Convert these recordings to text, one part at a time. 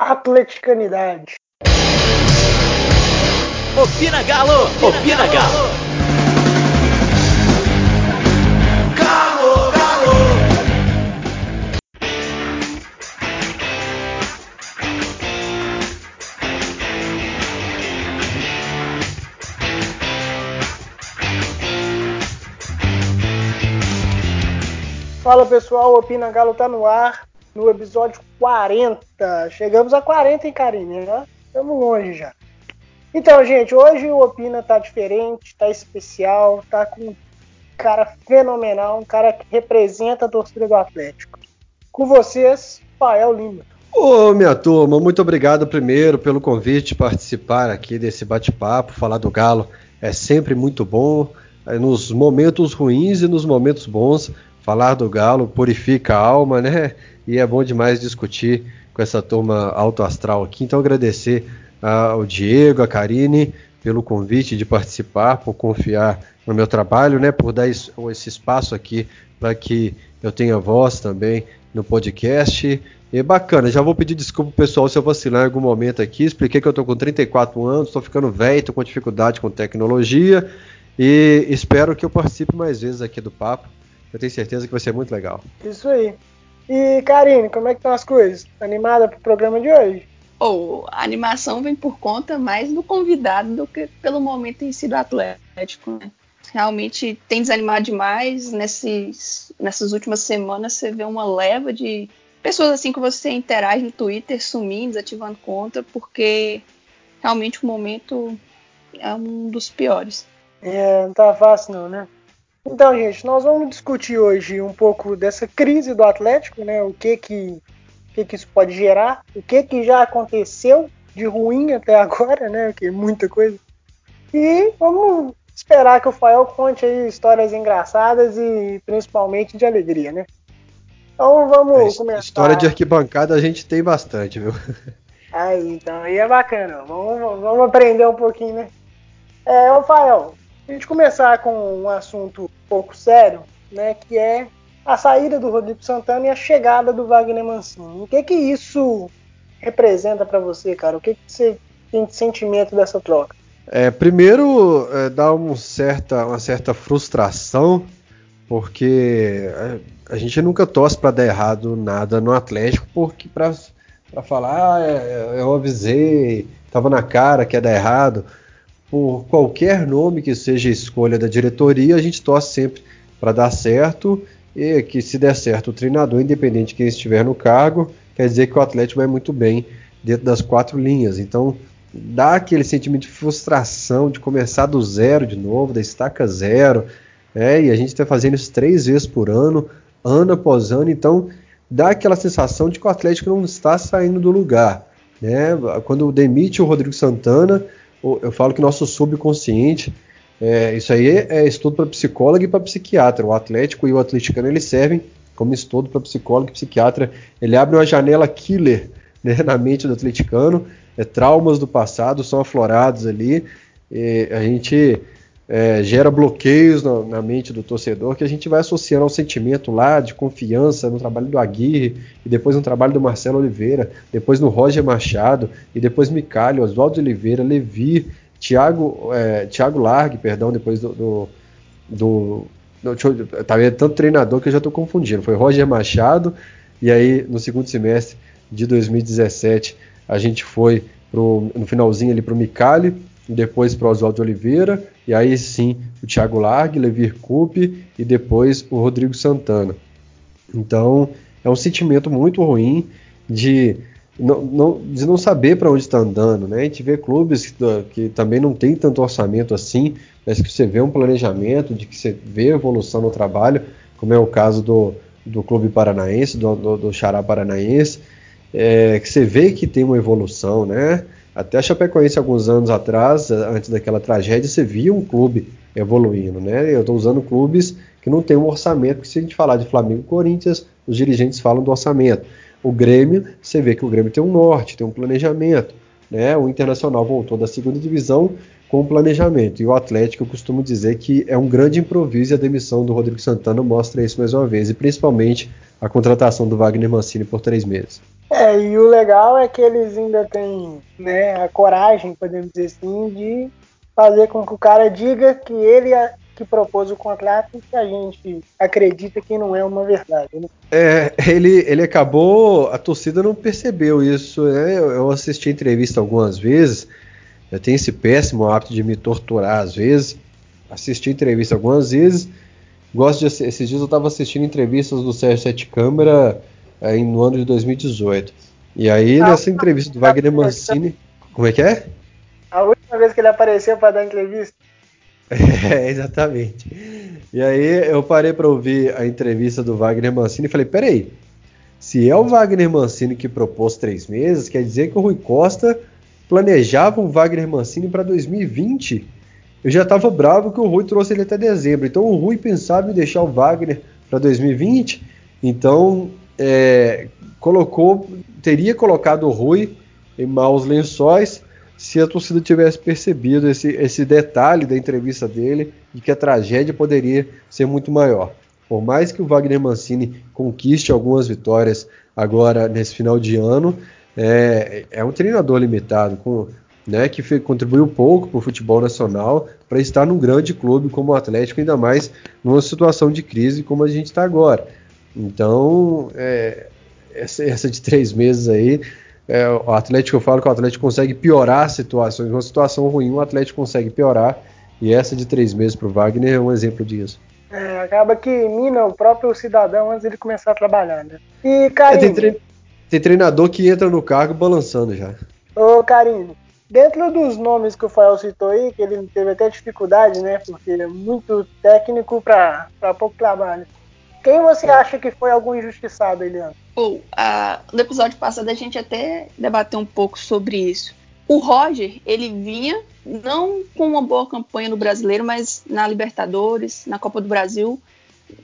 atleticanidade. Opina Galo! Opina, Opina Galo! Galo, Galo! Fala pessoal, Opina Galo tá no ar no episódio 40. Chegamos a 40, hein, Karine? Né? Estamos longe já. Então, gente, hoje o Opina tá diferente, tá especial, tá com um cara fenomenal, um cara que representa a torcida do Atlético. Com vocês, Pael Lima. Ô, minha turma, muito obrigado primeiro pelo convite participar aqui desse bate-papo, falar do Galo é sempre muito bom. Nos momentos ruins e nos momentos bons, falar do Galo purifica a alma, né? E é bom demais discutir com essa turma alto astral aqui. Então, agradecer ao Diego, a Karine, pelo convite de participar, por confiar no meu trabalho, né, por dar esse espaço aqui para que eu tenha voz também no podcast. E bacana, já vou pedir desculpa pessoal se eu vacilar em algum momento aqui. Expliquei que eu estou com 34 anos, estou ficando velho, estou com dificuldade com tecnologia e espero que eu participe mais vezes aqui do papo. Eu tenho certeza que vai ser muito legal. Isso aí. E Karine, como é que estão as coisas? Animada para o programa de hoje? ou a animação vem por conta mais do convidado do que pelo momento em si do Atlético, né? Realmente tem desanimado demais. Nesses, nessas últimas semanas você vê uma leva de pessoas assim que você interage no Twitter sumindo, desativando conta, porque realmente o momento é um dos piores. É, não tá fácil não, né? Então, gente, nós vamos discutir hoje um pouco dessa crise do Atlético, né? O que que o que, que isso pode gerar, o que, que já aconteceu de ruim até agora, né? Que é muita coisa. E vamos esperar que o Fael conte aí histórias engraçadas e principalmente de alegria, né? Então vamos é, começar. História de arquibancada a gente tem bastante, viu? Aí, então aí é bacana. Vamos, vamos aprender um pouquinho, né? É, ô Fael, a gente começar com um assunto um pouco sério, né? Que é a saída do Rodrigo Santana e a chegada do Wagner Mancini. O que que isso representa para você, cara? O que, que você tem de sentimento dessa troca? É, primeiro, é, dá um certa, uma certa frustração, porque a, a gente nunca torce para dar errado nada no Atlético, porque para falar, ah, é, eu avisei, tava na cara que ia dar errado. Por qualquer nome que seja a escolha da diretoria, a gente torce sempre para dar certo e que se der certo o treinador, independente de quem estiver no cargo, quer dizer que o Atlético vai muito bem dentro das quatro linhas. Então dá aquele sentimento de frustração de começar do zero de novo, da estaca zero. É, e a gente está fazendo isso três vezes por ano, ano após ano, então dá aquela sensação de que o Atlético não está saindo do lugar. Né? Quando demite o Rodrigo Santana, eu falo que nosso subconsciente é, isso aí é estudo para psicólogo e para psiquiatra. O Atlético e o atleticano eles servem como estudo para psicólogo e psiquiatra. Ele abre uma janela killer né, na mente do atleticano. É, traumas do passado são aflorados ali. a gente é, gera bloqueios na, na, mente do torcedor que a gente vai associando ao sentimento lá de confiança no trabalho do Aguirre, e depois no trabalho do Marcelo Oliveira, depois no Roger Machado, e depois Micalho, Oswaldo Oliveira, Levi, Thiago, é, Thiago Largue, perdão, depois do. do, do, do tá vendo tanto treinador que eu já estou confundindo. Foi Roger Machado, e aí no segundo semestre de 2017 a gente foi pro, no finalzinho ali para o Micali, depois para Oswaldo Oliveira, e aí sim o Thiago Largue, Levir Coupe e depois o Rodrigo Santana. Então é um sentimento muito ruim de não, não, de não saber para onde está andando, né? A gente vê clubes que, que, também não tem tanto orçamento assim, mas que você vê um planejamento, de que você vê evolução no trabalho, como é o caso do, do Clube Paranaense, do, do, do Xará Paranaense, é, que você vê que tem uma evolução, né? Até a Chapecoense, alguns anos atrás, antes daquela tragédia, você via um clube evoluindo, né? Eu estou usando clubes que não tem um orçamento, porque se a gente falar de Flamengo e Corinthians, os dirigentes falam do orçamento. O Grêmio, você vê que o Grêmio tem um norte, tem um planejamento. Né? O Internacional voltou da segunda divisão com planejamento. E o Atlético, eu costumo dizer que é um grande improviso e a demissão do Rodrigo Santana mostra isso mais uma vez. E principalmente a contratação do Wagner Mancini por três meses. É, e o legal é que eles ainda têm né, a coragem, podemos dizer assim, de fazer com que o cara diga que ele é que propôs o contrato que a gente acredita que não é uma verdade. Né? É, ele, ele acabou, a torcida não percebeu isso. Né? Eu assisti a entrevista algumas vezes, eu tenho esse péssimo hábito de me torturar às vezes. Assisti a entrevista algumas vezes. Gosto de esses dias eu estava assistindo entrevistas do Sérgio Sete Câmara é, no ano de 2018. E aí, nessa entrevista do Wagner Mancini. Como é que é? A última vez que ele apareceu para dar entrevista. É, exatamente. E aí eu parei para ouvir a entrevista do Wagner Mancini e falei: peraí, se é o Wagner Mancini que propôs três meses, quer dizer que o Rui Costa planejava um Wagner Mancini para 2020. Eu já estava bravo que o Rui trouxe ele até dezembro. Então o Rui pensava em deixar o Wagner para 2020. Então é, colocou, teria colocado o Rui em maus lençóis se a torcida tivesse percebido esse, esse detalhe da entrevista dele de que a tragédia poderia ser muito maior. Por mais que o Wagner Mancini conquiste algumas vitórias agora nesse final de ano, é, é um treinador limitado, com, né, que foi, contribuiu pouco para o futebol nacional para estar num grande clube como o Atlético, ainda mais numa situação de crise como a gente está agora. Então, é, essa, essa, de três meses aí, é, o Atlético, eu falo que o Atlético consegue piorar situações. Uma situação ruim, o Atlético consegue piorar. E essa de três meses para o Wagner é um exemplo disso. É, acaba que mina o próprio cidadão antes de começar a trabalhar, né? E, Karine... É, tem, tre tem, treinador que entra no cargo balançando já. Ô, Karine, dentro dos nomes que o Fael citou aí, que ele teve até dificuldade, né? Porque ele é muito técnico para pouco trabalho. Quem você é. acha que foi algum injustiçado, Eliane? Ou, no episódio passado a gente até debateu um pouco sobre isso. O Roger, ele vinha não com uma boa campanha no Brasileiro, mas na Libertadores, na Copa do Brasil,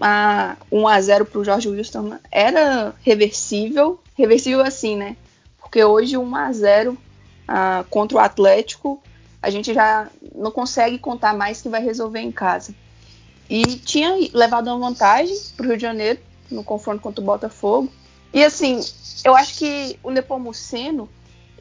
a 1 a 0 para o Jorge Wilson era reversível, reversível assim, né? Porque hoje 1 a 0 contra o Atlético, a gente já não consegue contar mais que vai resolver em casa. E tinha levado uma vantagem para o Rio de Janeiro no confronto contra o Botafogo. E assim, eu acho que o Nepomuceno,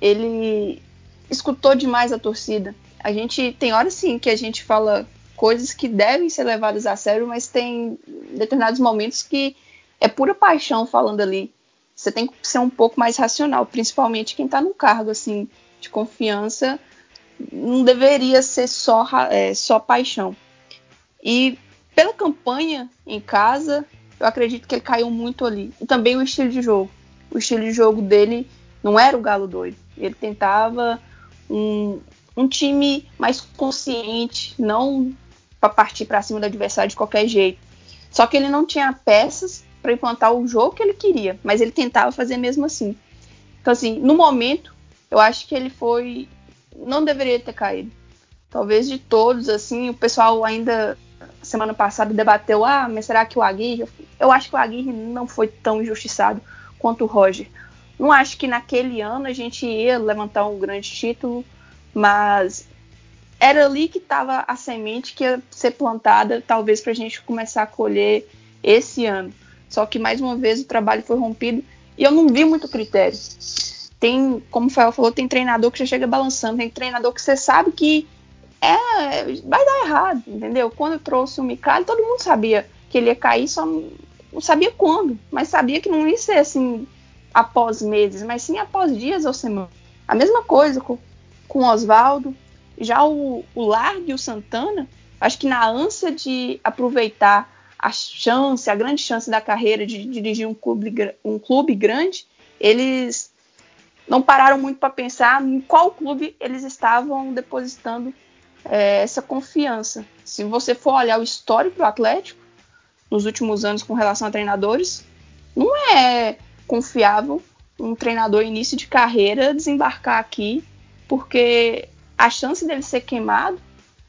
ele escutou demais a torcida. A gente tem horas sim que a gente fala coisas que devem ser levadas a sério, mas tem determinados momentos que é pura paixão falando ali. Você tem que ser um pouco mais racional, principalmente quem está num cargo assim de confiança, não deveria ser só, é, só paixão. E pela campanha em casa, eu acredito que ele caiu muito ali. E também o estilo de jogo. O estilo de jogo dele não era o galo doido. Ele tentava um, um time mais consciente, não para partir para cima do adversário de qualquer jeito. Só que ele não tinha peças para implantar o jogo que ele queria, mas ele tentava fazer mesmo assim. Então, assim, no momento, eu acho que ele foi. Não deveria ter caído. Talvez de todos, assim, o pessoal ainda semana passada debateu, ah, mas será que o Aguirre... Eu acho que o Aguirre não foi tão injustiçado quanto o Roger. Não acho que naquele ano a gente ia levantar um grande título, mas era ali que estava a semente que ia ser plantada, talvez para a gente começar a colher esse ano. Só que mais uma vez o trabalho foi rompido e eu não vi muito critério. Tem, como o Fael falou, tem treinador que já chega balançando, tem treinador que você sabe que é, vai dar errado, entendeu? Quando eu trouxe o Micali, todo mundo sabia que ele ia cair, só não sabia quando, mas sabia que não ia ser assim após meses, mas sim após dias ou semanas. A mesma coisa com, com o Oswaldo, já o, o Largue e o Santana, acho que na ânsia de aproveitar a chance, a grande chance da carreira de dirigir um clube, um clube grande, eles não pararam muito para pensar em qual clube eles estavam depositando é, essa confiança. Se você for olhar o histórico do Atlético nos últimos anos com relação a treinadores, não é confiável um treinador início de carreira desembarcar aqui, porque a chance dele ser queimado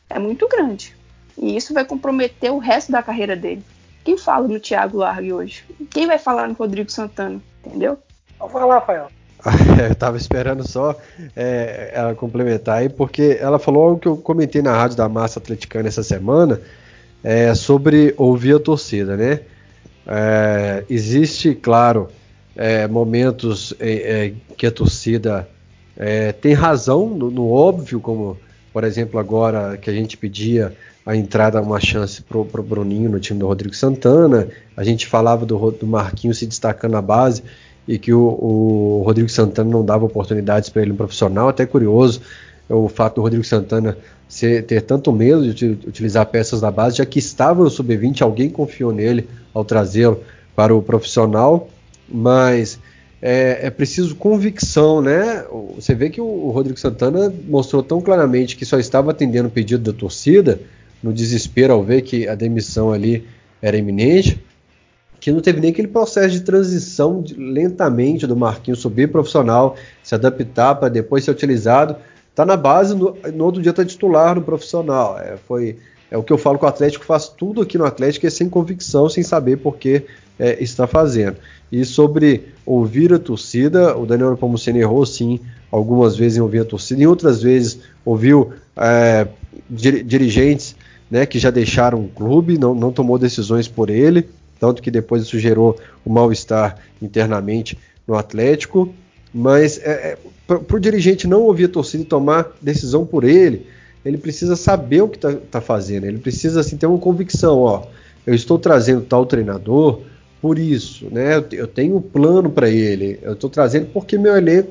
é muito grande. E isso vai comprometer o resto da carreira dele. Quem fala no Thiago Largue hoje? Quem vai falar no Rodrigo Santana? Entendeu? Vou falar, Rafael. eu tava esperando só é, ela complementar aí, porque ela falou algo que eu comentei na rádio da Massa Atleticana essa semana é, sobre ouvir a torcida, né? É, existe, claro, é, momentos é, é que a torcida é, tem razão no, no, óbvio, como por exemplo agora que a gente pedia a entrada, uma chance para o Bruninho no time do Rodrigo Santana, a gente falava do, do Marquinhos se destacando na base e que o, o Rodrigo Santana não dava oportunidades para ele no profissional, até curioso o fato do Rodrigo Santana ser, ter tanto medo de utilizar peças da base, já que estava no sub-20, alguém confiou nele ao trazê-lo para o profissional, mas é, é, preciso convicção, né? Você vê que o, Rodrigo Santana mostrou tão claramente que só estava atendendo o pedido da torcida, no desespero ao ver que a demissão ali era iminente, que não teve nem aquele processo de transição de, lentamente do Marquinhos subir profissional, se adaptar para depois ser utilizado. Tá na base, no, no outro dia tá titular no profissional. É, foi, é o que eu falo que o Atlético faz tudo aqui no Atlético é sem convicção, sem saber por que é, está fazendo. E sobre ouvir a torcida, o Daniel Pomuceno errou sim algumas vezes em ouvir a torcida, em outras vezes ouviu é, dirigentes né, que já deixaram o clube, não, não tomou decisões por ele, tanto que depois isso gerou o um mal-estar internamente no Atlético. Mas é, é, para o dirigente não ouvir a torcida e tomar decisão por ele, ele precisa saber o que está tá fazendo, ele precisa assim, ter uma convicção, ó, eu estou trazendo tal treinador, por isso, né? Eu tenho um plano para ele. Eu estou trazendo porque meu elenco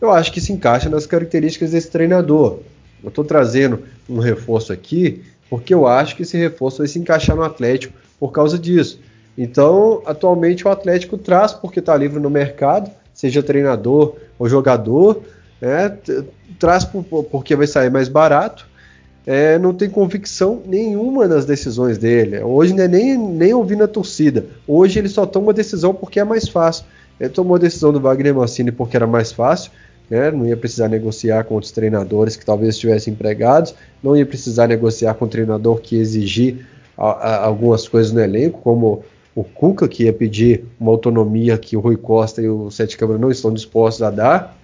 eu acho que se encaixa nas características desse treinador. Eu estou trazendo um reforço aqui porque eu acho que esse reforço vai se encaixar no Atlético por causa disso. Então, atualmente o Atlético traz porque está livre no mercado, seja treinador ou jogador, né? traz por, porque vai sair mais barato é, não tem convicção nenhuma nas decisões dele. Hoje não é nem, nem ouvindo a torcida. Hoje ele só toma decisão porque é mais fácil. Ele tomou a decisão do Wagner Mancini porque era mais fácil, né? não ia precisar negociar com outros treinadores que talvez estivessem empregados, não ia precisar negociar com um treinador que exigir a, a, algumas coisas no elenco, como o Cuca, que ia pedir uma autonomia que o Rui Costa e o Sete Câmara não estão dispostos a dar.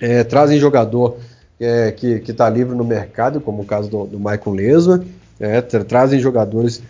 É, trazem jogador é, que está livre no mercado, como o caso do, do Michael Lesma, é, tra trazem jogadores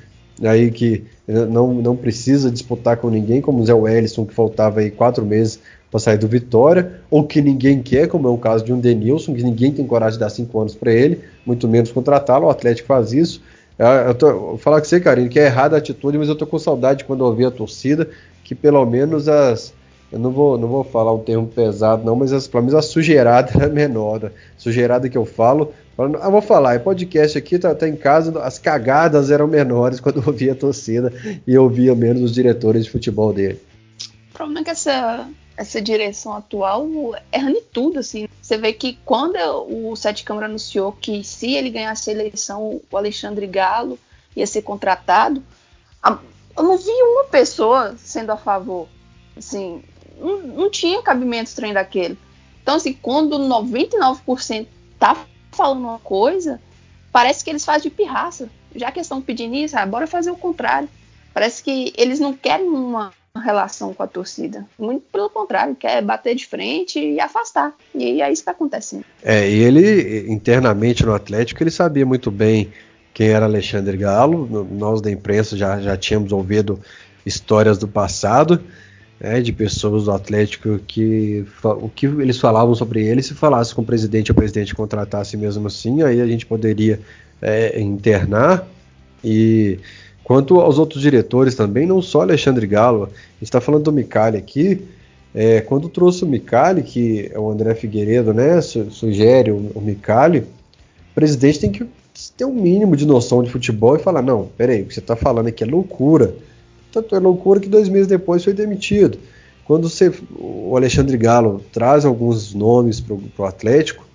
aí que não, não precisa disputar com ninguém, como o Zé Wellison, que faltava aí quatro meses para sair do Vitória, ou que ninguém quer, como é o caso de um Denilson, que ninguém tem coragem de dar cinco anos para ele, muito menos contratá-lo, o Atlético faz isso. É, eu, tô, vou falar com você, Karine, que é errada a atitude, mas eu tô com saudade quando eu ouvi a torcida, que pelo menos as, eu não vou, não vou falar um termo pesado, não, mas as, pelo menos a sujeirada era menor. A sujeirada que eu falo, eu ah, vou falar, é podcast aqui, tá, tá, em casa, as cagadas eram menores quando eu ouvia a torcida e eu ouvia menos os diretores de futebol dele. O problema é que essa, essa direção atual erra em tudo, assim. Você vê que quando o Sete Câmara anunciou que se ele ganhasse a eleição, o Alexandre Galo ia ser contratado, eu não vi uma pessoa sendo a favor. Assim, não, não tinha cabimento estranho daquele. Então, assim, quando 99% tá falando uma coisa, parece que eles fazem de pirraça. Já que estão pedindo isso, ah, bora fazer o contrário. Parece que eles não querem uma relação com a torcida. Muito pelo contrário, quer bater de frente e afastar. E é isso que está acontecendo. É, e ele, internamente no Atlético, ele sabia muito bem quem era Alexandre Galo. Nós da imprensa já, já tínhamos ouvido histórias do passado né, de pessoas do Atlético que o que eles falavam sobre ele, se falasse com o presidente, o presidente contratasse mesmo assim, aí a gente poderia é, internar. E quanto aos outros diretores também, não só Alexandre Galo, a gente está falando do Micali aqui. É, quando trouxe o Micali, que é o André Figueiredo, né, sugere o, o Micali, o presidente tem que ter um mínimo de noção de futebol e falar: não, peraí, o que você está falando aqui é loucura tanto é loucura que dois meses depois foi demitido. Quando você, o Alexandre Galo traz alguns nomes para o Atlético,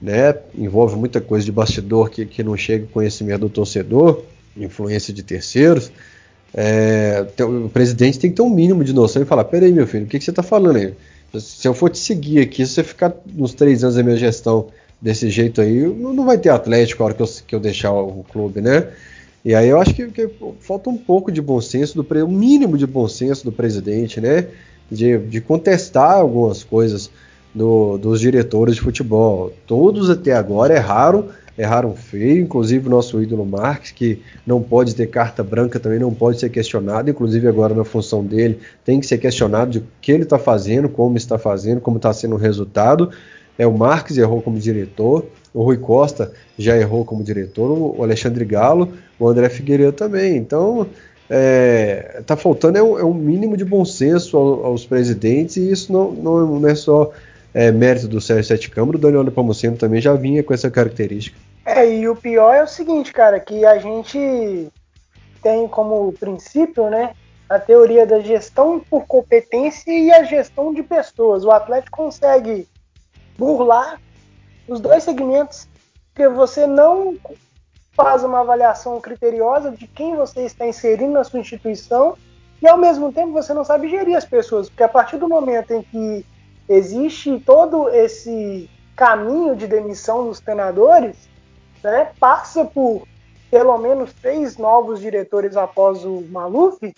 né, envolve muita coisa de bastidor que, que não chega ao conhecimento do torcedor, influência de terceiros, é, o presidente tem que ter um mínimo de noção e falar: peraí, meu filho, o que, que você está falando aí? Se eu for te seguir aqui, se você ficar nos três anos da minha gestão desse jeito aí, não vai ter Atlético a hora que eu, que eu deixar o clube, né? E aí eu acho que, que falta um pouco de bom senso, do um mínimo de bom senso do presidente, né? De, de contestar algumas coisas do, dos diretores de futebol. Todos até agora erraram erraram feio, inclusive o nosso ídolo Marques, que não pode ter carta branca, também não pode ser questionado, inclusive agora na função dele, tem que ser questionado de o que ele está fazendo, como está fazendo, como está sendo o resultado. É, o Marques errou como diretor, o Rui Costa já errou como diretor, o Alexandre Galo, o André Figueiredo também. Então, é, tá faltando é um, é um, mínimo de bom senso aos, aos presidentes, e isso não, não, não é só é, mérito do Sérgio Sete Câmara, o Daniel Nepomuceno também já vinha com essa característica. É, e o pior é o seguinte, cara, que a gente tem como princípio, né, a teoria da gestão por competência e a gestão de pessoas. O Atlético consegue burlar os dois segmentos, porque você não faz uma avaliação criteriosa de quem você está inserindo na sua instituição e ao mesmo tempo você não sabe gerir as pessoas, porque a partir do momento em que existe todo esse caminho de demissão dos treinadores, né, passa por pelo menos três novos diretores após o Maluf,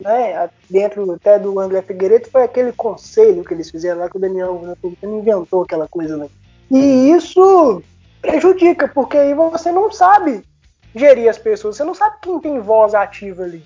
né, dentro até do André Figueiredo, foi aquele conselho que eles fizeram lá que o Daniel inventou aquela coisa, né? E isso prejudica, porque aí você não sabe gerir as pessoas, você não sabe quem tem voz ativa ali.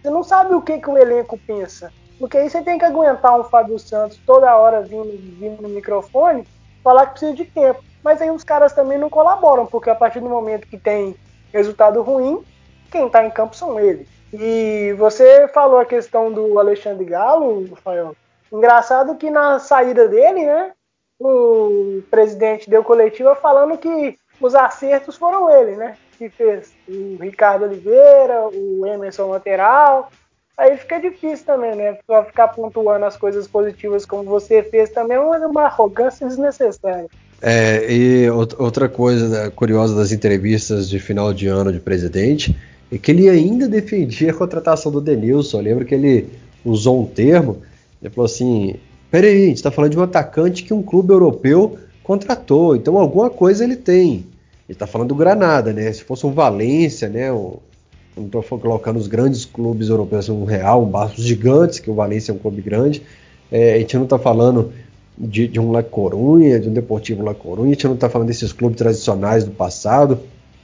Você não sabe o que, que o elenco pensa. Porque aí você tem que aguentar um Fábio Santos toda hora vindo, vindo no microfone, falar que precisa de tempo. Mas aí os caras também não colaboram, porque a partir do momento que tem resultado ruim, quem está em campo são eles. E você falou a questão do Alexandre Galo, Rafael. Engraçado que na saída dele, né, o presidente deu coletiva falando que os acertos foram ele, né? Que fez o Ricardo Oliveira, o Emerson lateral, Aí fica difícil também, né? Só ficar pontuando as coisas positivas como você fez também é uma arrogância desnecessária. É, e outra coisa curiosa das entrevistas de final de ano de presidente é que ele ainda defendia a contratação do Denilson. Eu lembro que ele usou um termo, ele falou assim: peraí, a gente está falando de um atacante que um clube europeu contratou, então alguma coisa ele tem. Ele está falando do Granada, né? Se fosse um Valência, né? Não estou colocando os grandes clubes europeus, um Real, um Barça, os gigantes, que o Valência é um clube grande. É, a gente não está falando de, de, um La Corunha, de um Deportivo La Corunha, a gente não está falando desses clubes tradicionais do passado,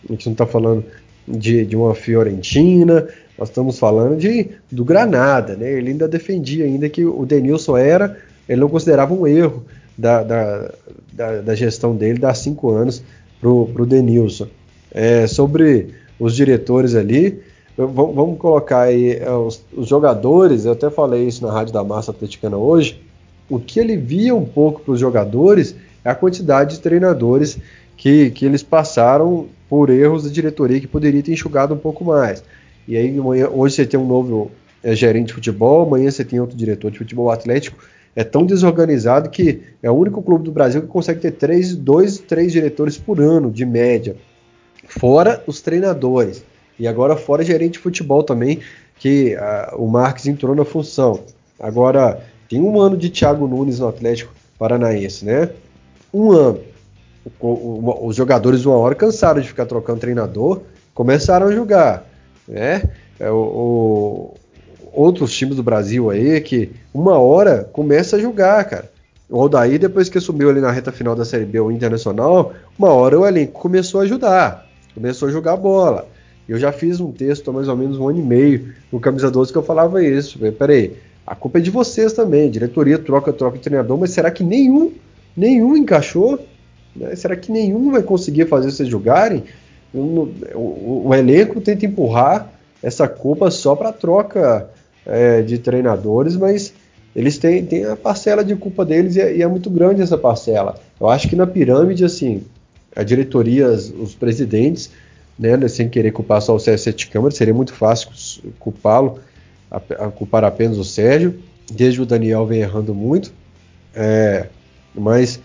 a gente não está falando de, de, uma Fiorentina, nós estamos falando de, do Granada, né? Ele ainda defendia ainda que o Denilson era, ele não considerava um erro da, da, da, da gestão dele, dar cinco anos para o Denilson. É, sobre os diretores ali. Vamos colocar aí é, os, os, jogadores, eu até falei isso na Rádio da Massa Atleticana hoje. O que ele via um pouco para os jogadores é a quantidade de treinadores que, que eles passaram por erros da diretoria que poderia ter enxugado um pouco mais. E aí hoje você tem um novo é, gerente de futebol, amanhã você tem outro diretor de futebol Atlético. É tão desorganizado que é o único clube do Brasil que consegue ter três, dois, três diretores por ano, de média. Fora os treinadores. E agora fora gerente de futebol também, que uh, o Marques entrou na função. Agora, tem um ano de Thiago Nunes no Atlético Paranaense, né? Um ano. O, o, os jogadores uma hora cansaram de ficar trocando treinador, começaram a jogar, né? É, o, outros times do Brasil aí que uma hora começa a jogar, cara. O Aldair, depois que subiu ali na reta final da Série B, o Internacional, uma hora o elenco começou a ajudar começou a jogar bola. Eu já fiz um texto há mais ou menos um ano e meio no Camisa 12 que eu falava isso. Peraí, a culpa é de vocês também. Diretoria troca, troca treinador, mas será que nenhum, nenhum encaixou? Né? Será que nenhum vai conseguir fazer vocês jogarem? O, o, o elenco tenta empurrar essa culpa só para troca é, de treinadores, mas eles têm, têm a parcela de culpa deles e é, e é muito grande essa parcela. Eu acho que na pirâmide, assim, a diretoria, os presidentes, né, né, sem querer culpar só o Sérgio Sete Câmara, seria muito fácil culpá-lo, culpar apenas o Sérgio, desde o Daniel vem errando muito, é, mas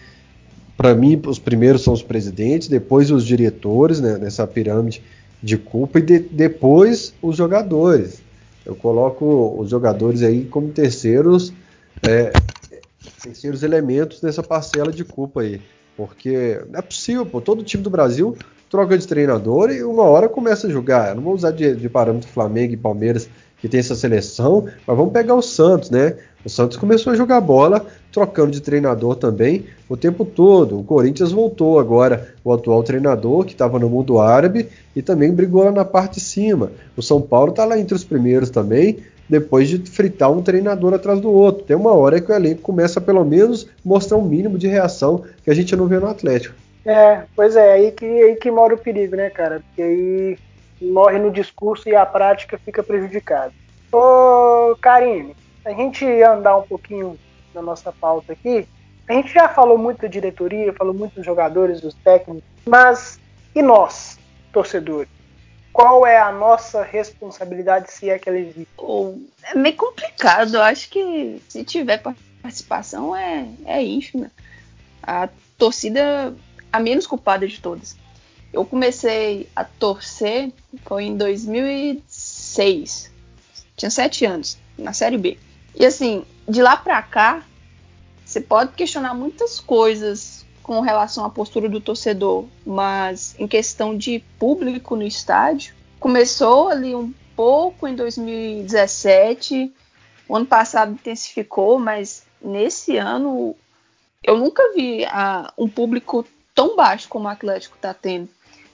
para mim os primeiros são os presidentes, depois os diretores, né, nessa pirâmide de culpa, e de, depois os jogadores. Eu coloco os jogadores aí como terceiros, é, terceiros elementos dessa parcela de culpa aí. Porque não é possível, pô, todo time do Brasil troca de treinador e uma hora começa a jogar. Eu não vou usar de, de parâmetro Flamengo e Palmeiras, que tem essa seleção, mas vamos pegar o Santos, né? O Santos começou a jogar bola, trocando de treinador também o tempo todo. O Corinthians voltou agora, o atual treinador, que estava no mundo árabe, e também brigou lá na parte de cima. O São Paulo está lá entre os primeiros também, depois de fritar um treinador atrás do outro. Tem uma hora que o elenco começa pelo menos mostrar um mínimo de reação que a gente não vê no Atlético. É, pois é, aí que, aí que mora o perigo, né, cara? Porque aí morre no discurso e a prática fica prejudicada. Ô, Karine, a gente andar um pouquinho na nossa pauta aqui, a gente já falou muito da diretoria, falou muito dos jogadores, dos técnicos, mas e nós, torcedores? Qual é a nossa responsabilidade se é que ela existe? É meio complicado. Eu acho que se tiver participação é, é ínfima. A torcida a menos culpada de todas. Eu comecei a torcer foi em 2006. Tinha sete anos, na Série B. E assim, de lá pra cá, você pode questionar muitas coisas com relação à postura do torcedor, mas em questão de público no estádio, começou ali um pouco em 2017. O ano passado intensificou, mas nesse ano eu nunca vi um público tão baixo como o Atlético está tendo.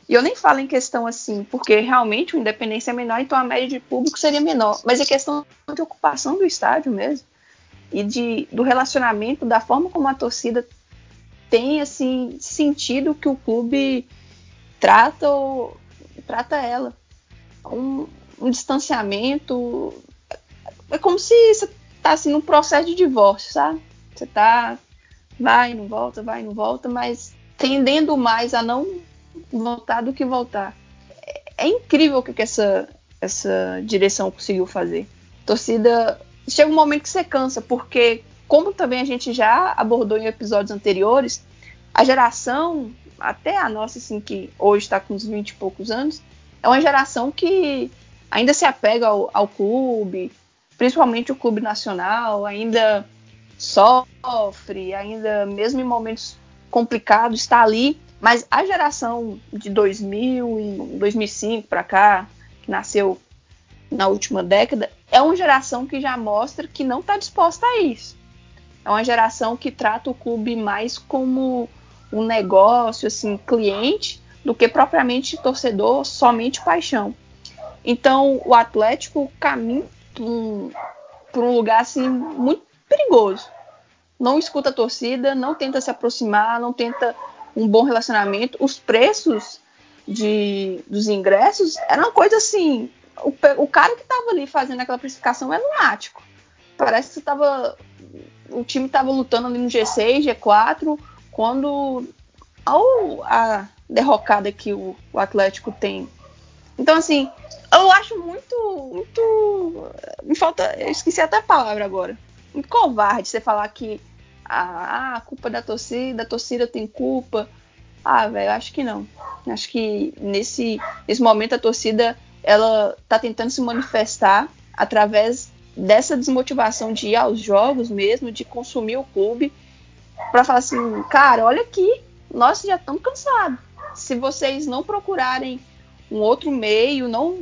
E eu nem falo em questão assim, porque realmente o Independência é menor, então a média de público seria menor. Mas é questão de ocupação do estádio mesmo. E de, do relacionamento, da forma como a torcida tem assim sentido que o clube trata, trata ela. Um, um distanciamento. É como se você tá assim num processo de divórcio, sabe? Você tá. Vai, não volta, vai, não volta, mas tendendo mais a não voltar do que voltar. É, é incrível o que, que essa, essa direção conseguiu fazer. torcida chega um momento que você cansa, porque, como também a gente já abordou em episódios anteriores, a geração, até a nossa, assim, que hoje está com uns 20 e poucos anos, é uma geração que ainda se apega ao, ao clube, principalmente o clube nacional, ainda sofre, ainda mesmo em momentos complicado, está ali, mas a geração de 2000 e 2005 para cá, que nasceu na última década, é uma geração que já mostra que não está disposta a isso. É uma geração que trata o clube mais como um negócio, assim, cliente, do que propriamente torcedor, somente paixão. Então, o Atlético caminha para um, lugar assim muito perigoso não escuta a torcida, não tenta se aproximar, não tenta um bom relacionamento. Os preços de, dos ingressos eram uma coisa assim. O, o cara que estava ali fazendo aquela precificação é lunático. Parece que tava, o time estava lutando ali no G6, G4, quando ao, a derrocada que o, o Atlético tem. Então, assim, eu acho muito. muito. Me falta. Eu esqueci até a palavra agora. Muito covarde você falar que ah, a culpa da torcida, a torcida tem culpa. Ah, velho, acho que não. Acho que nesse, nesse momento a torcida ela tá tentando se manifestar através dessa desmotivação de ir aos jogos mesmo, de consumir o clube, para falar assim, cara, olha aqui, nós já estamos cansados. Se vocês não procurarem um outro meio, não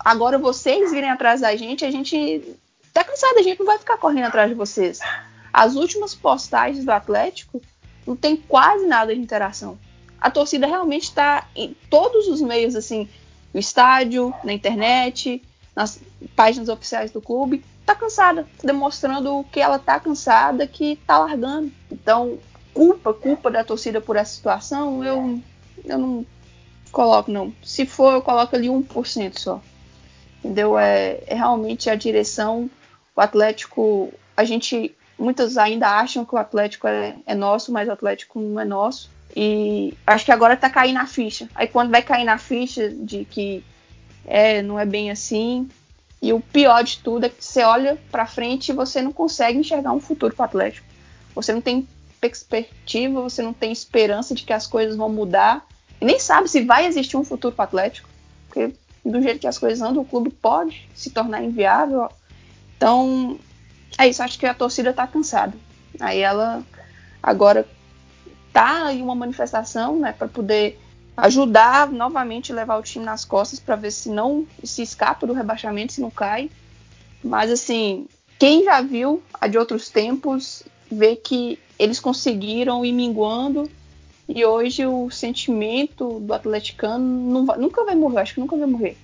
agora vocês virem atrás da gente, a gente tá cansado, a gente não vai ficar correndo atrás de vocês. As últimas postagens do Atlético não tem quase nada de interação. A torcida realmente está em todos os meios, assim, no estádio, na internet, nas páginas oficiais do clube, tá cansada, demonstrando que ela tá cansada, que tá largando. Então, culpa, culpa da torcida por essa situação, eu, eu não coloco, não. Se for, eu coloco ali 1% só. Entendeu? É, é realmente a direção, o Atlético, a gente Muitas ainda acham que o Atlético é, é nosso, mas o Atlético não é nosso. E acho que agora tá caindo a ficha. Aí quando vai cair na ficha de que é, não é bem assim. E o pior de tudo é que você olha para frente e você não consegue enxergar um futuro para o Atlético. Você não tem perspectiva, você não tem esperança de que as coisas vão mudar. E nem sabe se vai existir um futuro para o Atlético. Porque do jeito que as coisas andam, o clube pode se tornar inviável. Então, é isso, acho que a torcida tá cansada. Aí ela agora tá em uma manifestação, né, para poder ajudar novamente levar o time nas costas para ver se não se escapa do rebaixamento, se não cai. Mas assim, quem já viu a de outros tempos vê que eles conseguiram ir minguando e hoje o sentimento do atleticano vai, nunca vai morrer, acho que nunca vai morrer,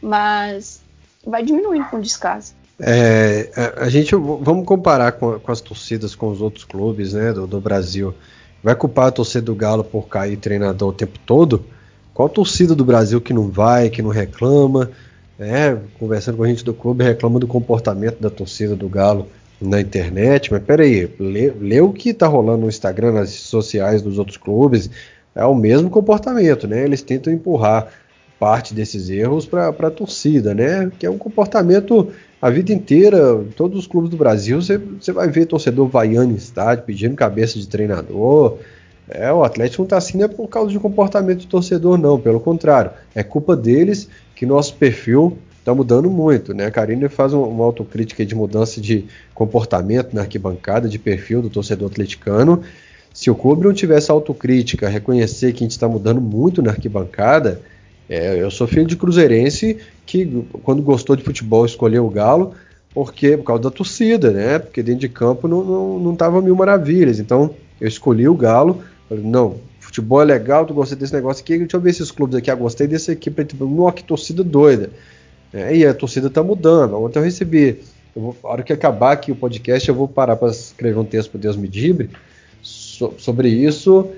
mas vai diminuindo com descaso. É, a, a, gente vamos comparar com, com, as torcidas com os outros clubes, né, do, do, Brasil. Vai culpar a torcida do Galo por cair treinador o tempo todo? Qual torcida do Brasil que não vai, que não reclama? É, conversando com a gente do clube, reclama do comportamento da torcida do Galo na internet, mas peraí, lê, lê o que tá rolando no Instagram, nas sociais dos outros clubes, é o mesmo comportamento, né? Eles tentam empurrar parte desses erros para a torcida, né? Que é um comportamento a vida inteira, todos os clubes do Brasil, você vai ver torcedor vaiando em estádio, pedindo cabeça de treinador. É, o Atlético não está assim não é por causa de comportamento de torcedor, não. Pelo contrário, é culpa deles que nosso perfil está mudando muito, né? A Karine faz uma autocrítica de mudança de comportamento na arquibancada, de perfil do torcedor atleticano. Se o clube não tivesse autocrítica, reconhecer que a gente está mudando muito na arquibancada, é, eu sou filho de cruzeirense que, quando gostou de futebol, escolheu o Galo, porque por causa da torcida, né? Porque dentro de campo não, não, não tava mil maravilhas. Então eu escolhi o Galo. Falei, não, futebol é legal, tu gostei desse negócio aqui, deixa eu ver esses clubes aqui. Ah, gostei desse aqui, tipo, nossa, que torcida doida. É, e a torcida está mudando. Ontem eu recebi, eu vou, a hora que acabar aqui o podcast, eu vou parar para escrever um texto para Deus me dibre so, sobre isso.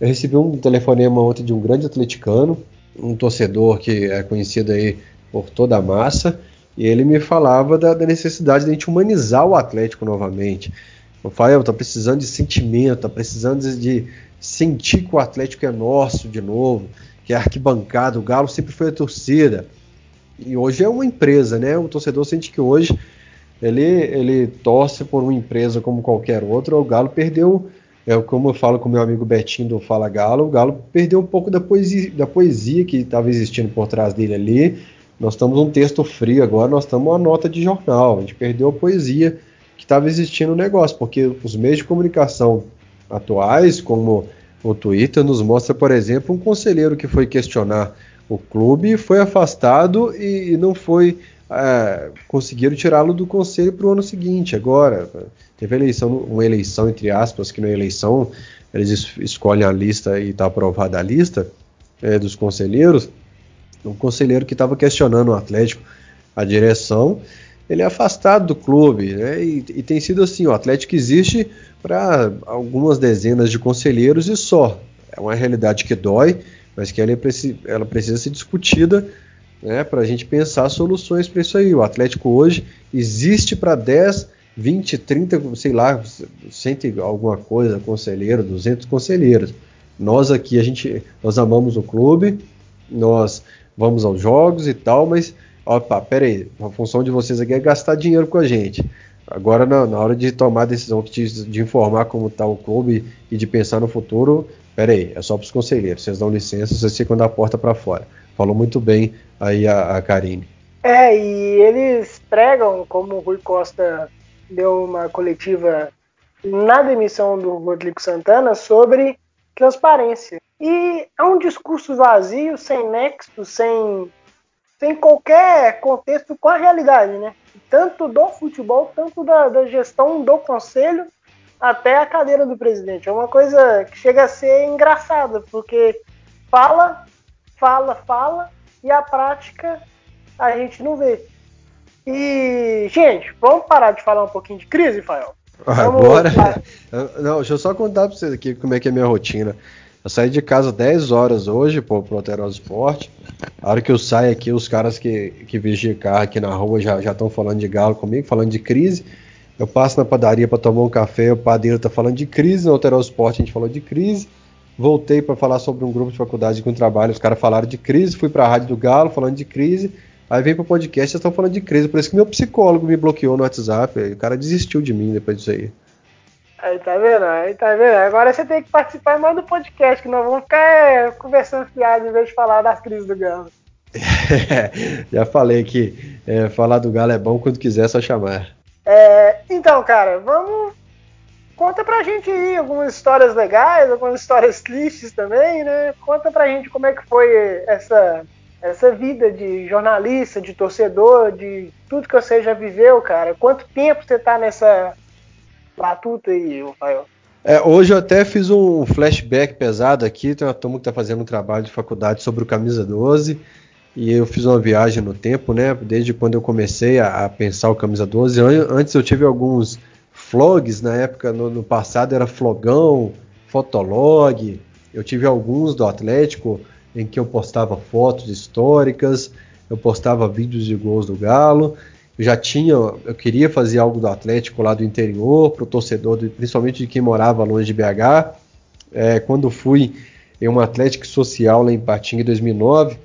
Eu recebi um telefonema ontem de um grande atleticano, um torcedor que é conhecido aí por toda a massa, e ele me falava da, da necessidade de a gente humanizar o Atlético novamente. Rafael, tá precisando de sentimento, tá precisando de sentir que o Atlético é nosso de novo, que é arquibancada, o Galo sempre foi a torcida. E hoje é uma empresa, né? O torcedor sente que hoje ele, ele torce por uma empresa como qualquer outra. O Galo perdeu, é como eu falo com meu amigo Betinho do Fala Galo, o Galo perdeu um pouco da poesia, da poesia que estava existindo por trás dele ali. Nós estamos um texto frio agora, nós estamos uma nota de jornal. A gente perdeu a poesia que estava existindo no negócio, porque os meios de comunicação atuais, como o Twitter, nos mostra, por exemplo, um conselheiro que foi questionar o clube foi afastado e, e não foi é, conseguiram tirá-lo do conselho para o ano seguinte. Agora teve eleição, uma eleição entre aspas que na eleição eles es escolhem a lista e está aprovada a lista é, dos conselheiros. Um conselheiro que estava questionando o Atlético, a direção, ele é afastado do clube, né? E, e tem sido assim: o Atlético existe para algumas dezenas de conselheiros e só. É uma realidade que dói mas que ela, é ela precisa ser discutida né, para a gente pensar soluções para isso aí. O Atlético hoje existe para 10, 20, 30, sei lá, cento alguma coisa, conselheiro, 200 conselheiros. Nós aqui, a gente, nós amamos o clube, nós vamos aos jogos e tal, mas, opa, pera aí, a função de vocês aqui é gastar dinheiro com a gente. Agora, na, na hora de tomar a decisão de, de informar como está o clube e de pensar no futuro, Pera aí, é só para os conselheiros. Vocês dão licença, vocês ficam da porta para fora. Falou muito bem aí a, a Karine. É, e eles pregam, como o Rui Costa deu uma coletiva na demissão do Rodrigo Santana, sobre transparência. E é um discurso vazio, sem nexo, sem, sem qualquer contexto com a realidade, né? Tanto do futebol, tanto da, da gestão do conselho até a cadeira do presidente. É uma coisa que chega a ser engraçada, porque fala, fala, fala, e a prática a gente não vê. E, gente, vamos parar de falar um pouquinho de crise, Fael? Agora? Não, deixa eu só contar pra vocês aqui como é que é a minha rotina. Eu saí de casa 10 horas hoje pro, pro Alterosa Esporte. A hora que eu saio aqui, os caras que, que vigiam carro aqui na rua já estão falando de galo comigo, falando de crise. Eu passo na padaria para tomar um café, o padeiro está falando de crise, no Alterar Esporte a gente falou de crise. Voltei para falar sobre um grupo de faculdade com trabalho, os caras falaram de crise, fui para a Rádio do Galo falando de crise. Aí vem para o podcast, vocês estão falando de crise. Por isso que meu psicólogo me bloqueou no WhatsApp. o cara desistiu de mim depois disso aí. Aí tá vendo? Aí tá vendo? Agora você tem que participar mais do podcast, que nós vamos ficar é, conversando fiado em vez de falar das crises do Galo. já falei que é, falar do Galo é bom quando quiser, é só chamar. É, então, cara, vamos. Conta pra gente aí algumas histórias legais, algumas histórias tristes também, né? Conta pra gente como é que foi essa, essa vida de jornalista, de torcedor, de tudo que você já viveu, cara. Quanto tempo você tá nessa batuta aí, Rafael? É, hoje eu até fiz um flashback pesado aqui. Tem uma turma que está fazendo um trabalho de faculdade sobre o Camisa 12. E eu fiz uma viagem no tempo, né? Desde quando eu comecei a, a pensar o Camisa 12. Antes eu tive alguns vlogs, na época, no, no passado era Flogão, Fotolog. Eu tive alguns do Atlético em que eu postava fotos históricas, eu postava vídeos de gols do Galo. Eu já tinha, eu queria fazer algo do Atlético lá do interior, para o torcedor, principalmente de quem morava longe de BH. É, quando fui em um Atlético Social lá em Patinga em 2009,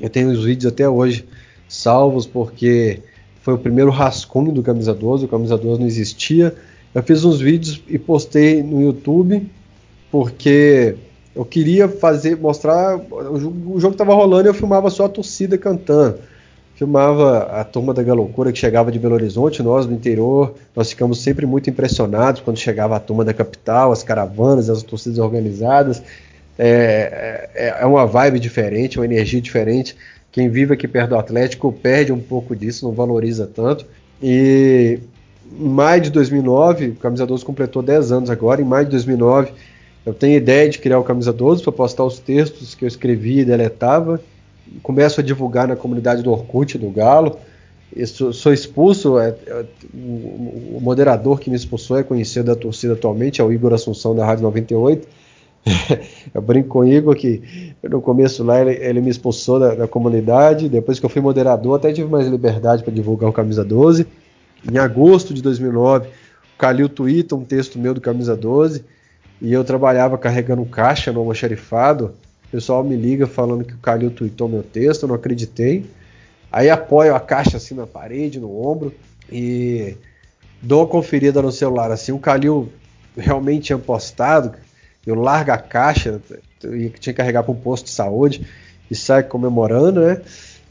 eu tenho os vídeos até hoje salvos, porque foi o primeiro rascunho do Camisa 12, o Camisa 12 não existia. Eu fiz uns vídeos e postei no YouTube, porque eu queria fazer, mostrar. O jogo estava rolando e eu filmava só a torcida cantando. Filmava a turma da Galocura que chegava de Belo Horizonte, nós do interior, nós ficamos sempre muito impressionados quando chegava a turma da capital, as caravanas, as torcidas organizadas. É, é, é uma vibe diferente, uma energia diferente. Quem vive aqui perto do Atlético perde um pouco disso, não valoriza tanto. E em maio de 2009, o Camisa 12 completou 10 anos agora, em maio de 2009 eu tenho ideia de criar o Camisa 12 para postar os textos que eu escrevi e deletava. Começo a divulgar na comunidade do Orkut, do Galo. Sou, sou, expulso, é, é, o, o, moderador que me expulsou é conhecido da torcida atualmente, é o Igor Assunção da Rádio 98. Eu brinco com o Igor que no começo lá ele, ele me expulsou da, da, comunidade, depois que eu fui moderador até tive mais liberdade para divulgar o Camisa 12. Em agosto de 2009, o Calil twitta um texto meu do Camisa 12, e eu trabalhava carregando caixa no almoxarifado, o pessoal me liga falando que o Calil tweetou meu texto, eu não acreditei. Aí apoio a caixa assim na parede, no ombro e dou uma conferida no celular assim, o Calil realmente tinha postado, eu largo a caixa, e tinha que carregar para um posto de saúde e sai comemorando, né?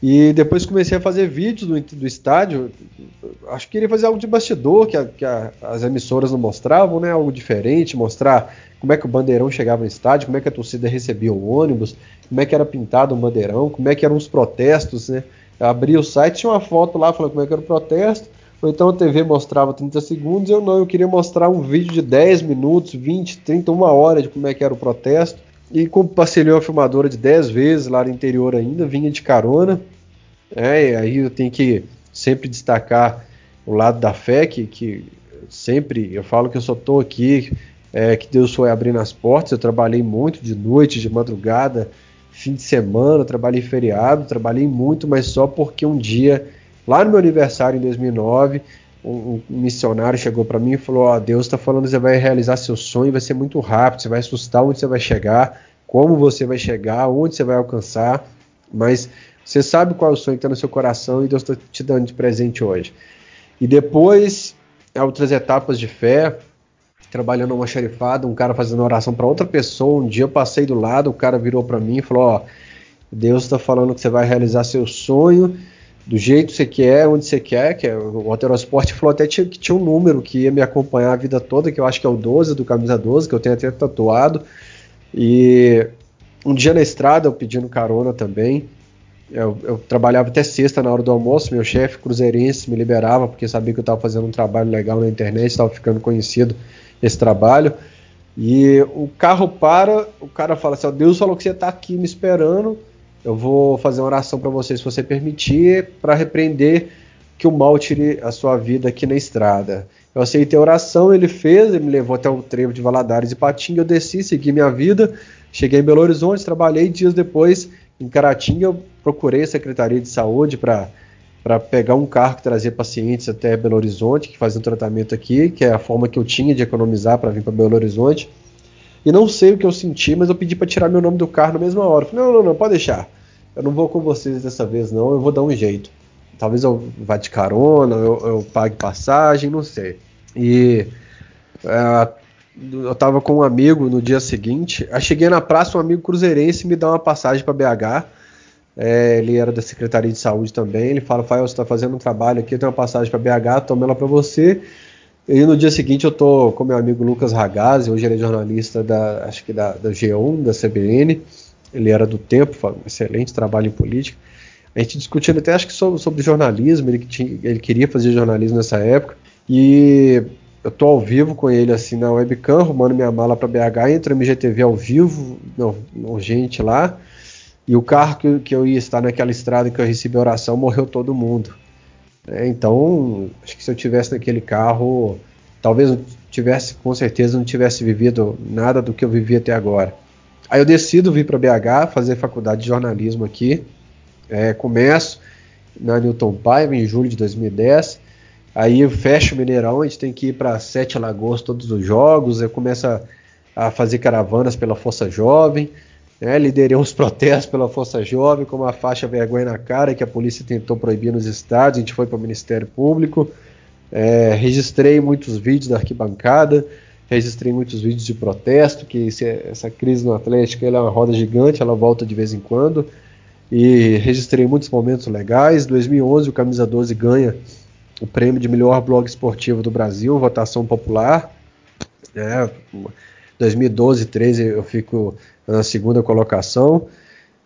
E depois comecei a fazer vídeos do, do estádio. Acho que queria fazer algo de bastidor que, a, que a, as emissoras não mostravam, né? Algo diferente, mostrar como é que o bandeirão chegava no estádio, como é que a torcida recebia o ônibus, como é que era pintado o bandeirão, como é que eram os protestos, né? Eu abri o site, tinha uma foto lá falando como é que era o protesto, ou então a TV mostrava 30 segundos, eu não, eu queria mostrar um vídeo de 10 minutos, 20, 30, uma hora de como é que era o protesto. E parcelhei uma filmadora de 10 vezes lá no interior ainda, vinha de carona. É, aí eu tenho que sempre destacar o lado da fé, que, que sempre eu falo que eu só estou aqui, é, que Deus foi abrindo as portas. Eu trabalhei muito de noite, de madrugada, fim de semana, trabalhei feriado, trabalhei muito, mas só porque um dia, lá no meu aniversário em 2009, um, um missionário chegou para mim e falou: Ó, oh, Deus está falando que você vai realizar seu sonho, vai ser muito rápido, você vai assustar onde você vai chegar, como você vai chegar, onde você vai alcançar, mas você sabe qual é o sonho que está no seu coração e Deus está te dando de presente hoje. E depois, outras etapas de fé, trabalhando uma xerifada, um cara fazendo oração para outra pessoa. Um dia eu passei do lado, o cara virou para mim e falou: Ó, Deus está falando que você vai realizar seu sonho do jeito que você quer, onde você quer. Que é, o Alterosport falou até que tinha um número que ia me acompanhar a vida toda, que eu acho que é o 12 do camisa 12, que eu tenho até tatuado. E um dia na estrada, eu pedindo carona também. Eu, eu, trabalhava até sexta na hora do almoço, meu chefe cruzeirense me liberava porque sabia que eu estava fazendo um trabalho legal na internet, estava ficando conhecido esse trabalho. E o carro para, o cara fala assim: Deus falou que você está aqui me esperando, eu vou fazer uma oração para você, se você permitir, para repreender que o mal tire a sua vida aqui na estrada. Eu aceitei a oração, ele fez, ele me levou até o trevo de Valadares e Patinga, eu desci, segui minha vida, cheguei em Belo Horizonte, trabalhei dias depois em Caratinga, eu procurei a Secretaria de Saúde para para pegar um carro que trazia pacientes até Belo Horizonte, que fazia um tratamento aqui, que é a forma que eu tinha de economizar para vir para Belo Horizonte. E não sei o que eu senti, mas eu pedi para tirar meu nome do carro na mesma hora. Falei, não, não, não, pode deixar. Eu não vou com vocês dessa vez, não, eu vou dar um jeito. Talvez eu vá de carona, eu, eu pague passagem, não sei. E é, eu tava com um amigo no dia seguinte. Aí cheguei na praça, um amigo cruzeirense me dá uma passagem para BH. É, ele era da Secretaria de Saúde também. Ele fala: Fael, você está fazendo um trabalho aqui, eu tenho uma passagem para BH, toma ela para você. E no dia seguinte eu tô com meu amigo Lucas Ragazzi, hoje ele é jornalista da, acho que da, da G1, da CBN. ele era do tempo, um excelente trabalho em política. A gente discutindo até acho que sobre, sobre jornalismo, ele, tinha, ele queria fazer jornalismo nessa época. E eu tô ao vivo com ele assim na webcam, arrumando minha mala para BH, entra no MGTV ao vivo, não, não, gente lá. E o carro que, que eu ia estar naquela estrada que eu recebi a oração, morreu todo mundo. É, então, acho que se eu tivesse naquele carro, talvez tivesse, com certeza, não tivesse vivido nada do que eu vivi até agora. Aí eu decido vir para BH, fazer faculdade de jornalismo aqui. É, começo na Newton Paiva em julho de 2010. Aí fecho o Mineirão, a gente tem que ir para Sete Lagoas todos os jogos. Eu começo a, a fazer caravanas pela Força Jovem. Né, liderei uns protestos pela Força Jovem, com uma faixa vergonha na cara que a polícia tentou proibir nos estados. A gente foi para o Ministério Público. É, registrei muitos vídeos da arquibancada, registrei muitos vídeos de protesto, que essa crise no Atlético é uma roda gigante, ela volta de vez em quando. E registrei muitos momentos legais. 2011 o Camisa 12 ganha o prêmio de melhor blog esportivo do Brasil, votação popular. É, 2012, 13 eu fico na segunda colocação.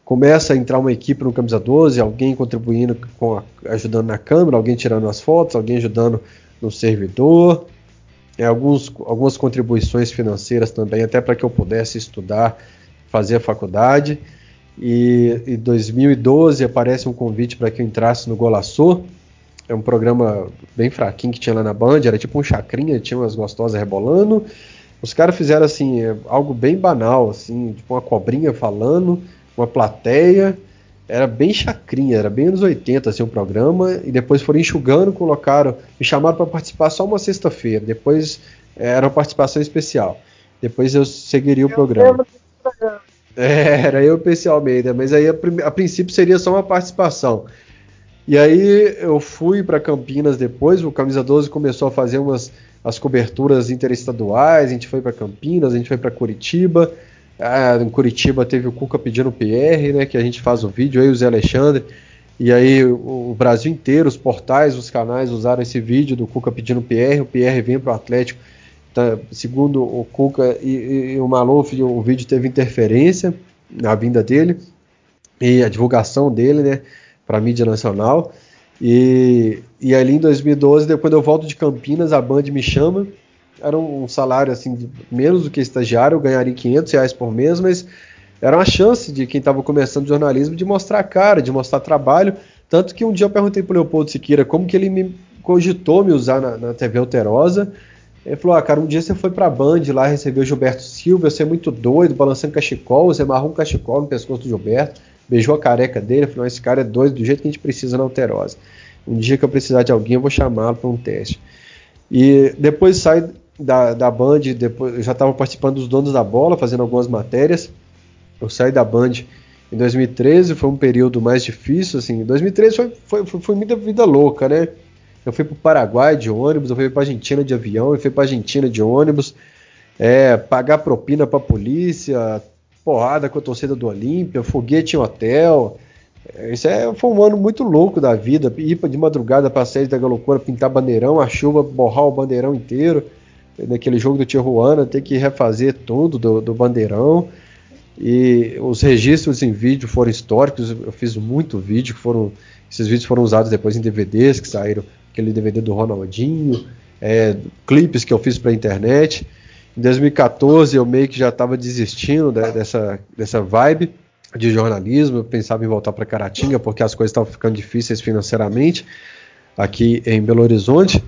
Começa a entrar uma equipe no Camisa 12, alguém contribuindo, com a, ajudando na câmera, alguém tirando as fotos, alguém ajudando no servidor. É, alguns, algumas contribuições financeiras também, até para que eu pudesse estudar, fazer a faculdade. E em 2012 aparece um convite para que eu entrasse no Golaçô, é um programa bem fraquinho que tinha lá na Band, era tipo um chacrinha, tinha umas gostosas rebolando. Os caras fizeram assim, é, algo bem banal, assim, tipo uma cobrinha falando, uma plateia. Era bem chacrinha, era bem anos 80 assim o programa, e depois foram enxugando, colocaram, me chamaram para participar só uma sexta-feira, depois é, era uma participação especial. Depois eu seguiria o programa. É, era eu e o Almeida, mas aí a, a princípio seria só uma participação. E aí eu fui para Campinas depois, o Camisa 12 começou a fazer umas as coberturas interestaduais, a gente foi para Campinas, a gente foi para Curitiba. Ah, em Curitiba teve o Cuca pedindo PR, né, que a gente faz o vídeo, aí o Zé Alexandre. E aí o, o Brasil inteiro, os portais, os canais usaram esse vídeo do Cuca pedindo PR, o PR vem para o Atlético. Tá, segundo o Cuca e, e o Maluf, o vídeo teve interferência na vinda dele e a divulgação dele, né? para mídia nacional. E, e ali em 2012, depois eu volto de Campinas, a Band me chama. Era um salário assim menos do que estagiário, eu ganharia 500 reais por mês, mas era uma chance de quem estava começando jornalismo de mostrar a cara, de mostrar trabalho. Tanto que um dia eu perguntei para o Leopoldo Siqueira como que ele me cogitou me usar na, na TV Alterosa. Ele falou: Ah, cara, um dia você foi pra Band lá, recebeu o Gilberto Silva, você é muito doido, balançando cachecol, você amarrou um cachecol no pescoço do Gilberto beijou a careca dele, falou: esse cara é doido do jeito que a gente precisa na alterosa. Um dia que eu precisar de alguém, eu vou chamá-lo para um teste. E depois sai da, da Band, depois, eu já estava participando dos donos da bola, fazendo algumas matérias. Eu saí da Band em 2013, foi um período mais difícil, assim. 2013 foi, foi, foi, foi muita vida louca, né? Eu fui para o Paraguai de ônibus, eu fui para Argentina de avião, eu fui para Argentina de ônibus, é, pagar propina para a polícia, porrada com a torcida do Olímpia, foguete em hotel. Isso é, foi um ano muito louco da vida. Ir de madrugada para a sede da Galocura, pintar bandeirão, a chuva borrar o bandeirão inteiro. Naquele jogo do Tijuana, ter que refazer tudo do, do bandeirão. E os registros em vídeo foram históricos. Eu fiz muito vídeo, foram esses vídeos foram usados depois em DVDs que saíram, aquele DVD do Ronaldinho, é, clipes que eu fiz para a internet. Em 2014 eu meio que já estava desistindo de, dessa, dessa vibe de jornalismo, eu pensava em voltar para Caratinga porque as coisas estavam ficando difíceis financeiramente aqui em Belo Horizonte.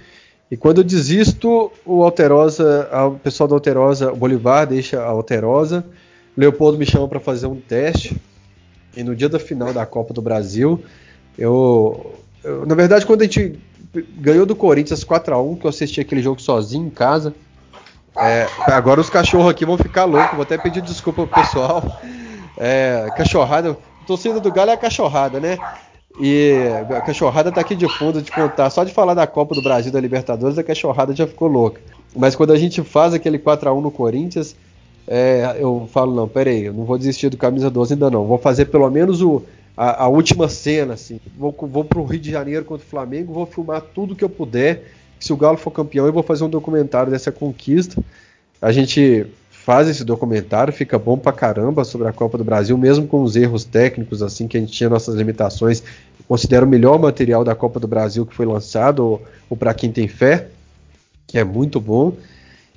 E quando eu desisto, o Alterosa, o pessoal da Alterosa, o Bolivar deixa a Alterosa, Leopoldo me chama para fazer um teste. E no dia da final da Copa do Brasil, eu, eu na verdade quando a gente ganhou do Corinthians 4 a 1, que eu assisti aquele jogo sozinho em casa, é, agora os cachorros aqui vão ficar loucos, vou até pedir desculpa pro pessoal. É, cachorrada, torcida do Galo é a cachorrada, né? E a cachorrada tá aqui de fundo de contar. Só de falar da Copa do Brasil da Libertadores, a cachorrada já ficou louca. Mas quando a gente faz aquele 4 a 1 no Corinthians, é, eu falo, não, peraí, eu não vou desistir do camisa 12 ainda não. Vou fazer pelo menos o, a, a, última cena, assim. Vou, vou pro Rio de Janeiro contra o Flamengo, vou filmar tudo que eu puder se o Galo for campeão, eu vou fazer um documentário dessa conquista. A gente faz esse documentário, fica bom pra caramba sobre a Copa do Brasil, mesmo com os erros técnicos, assim, que a gente tinha nossas limitações. Considero o melhor material da Copa do Brasil que foi lançado, o Pra Quem Tem Fé, que é muito bom.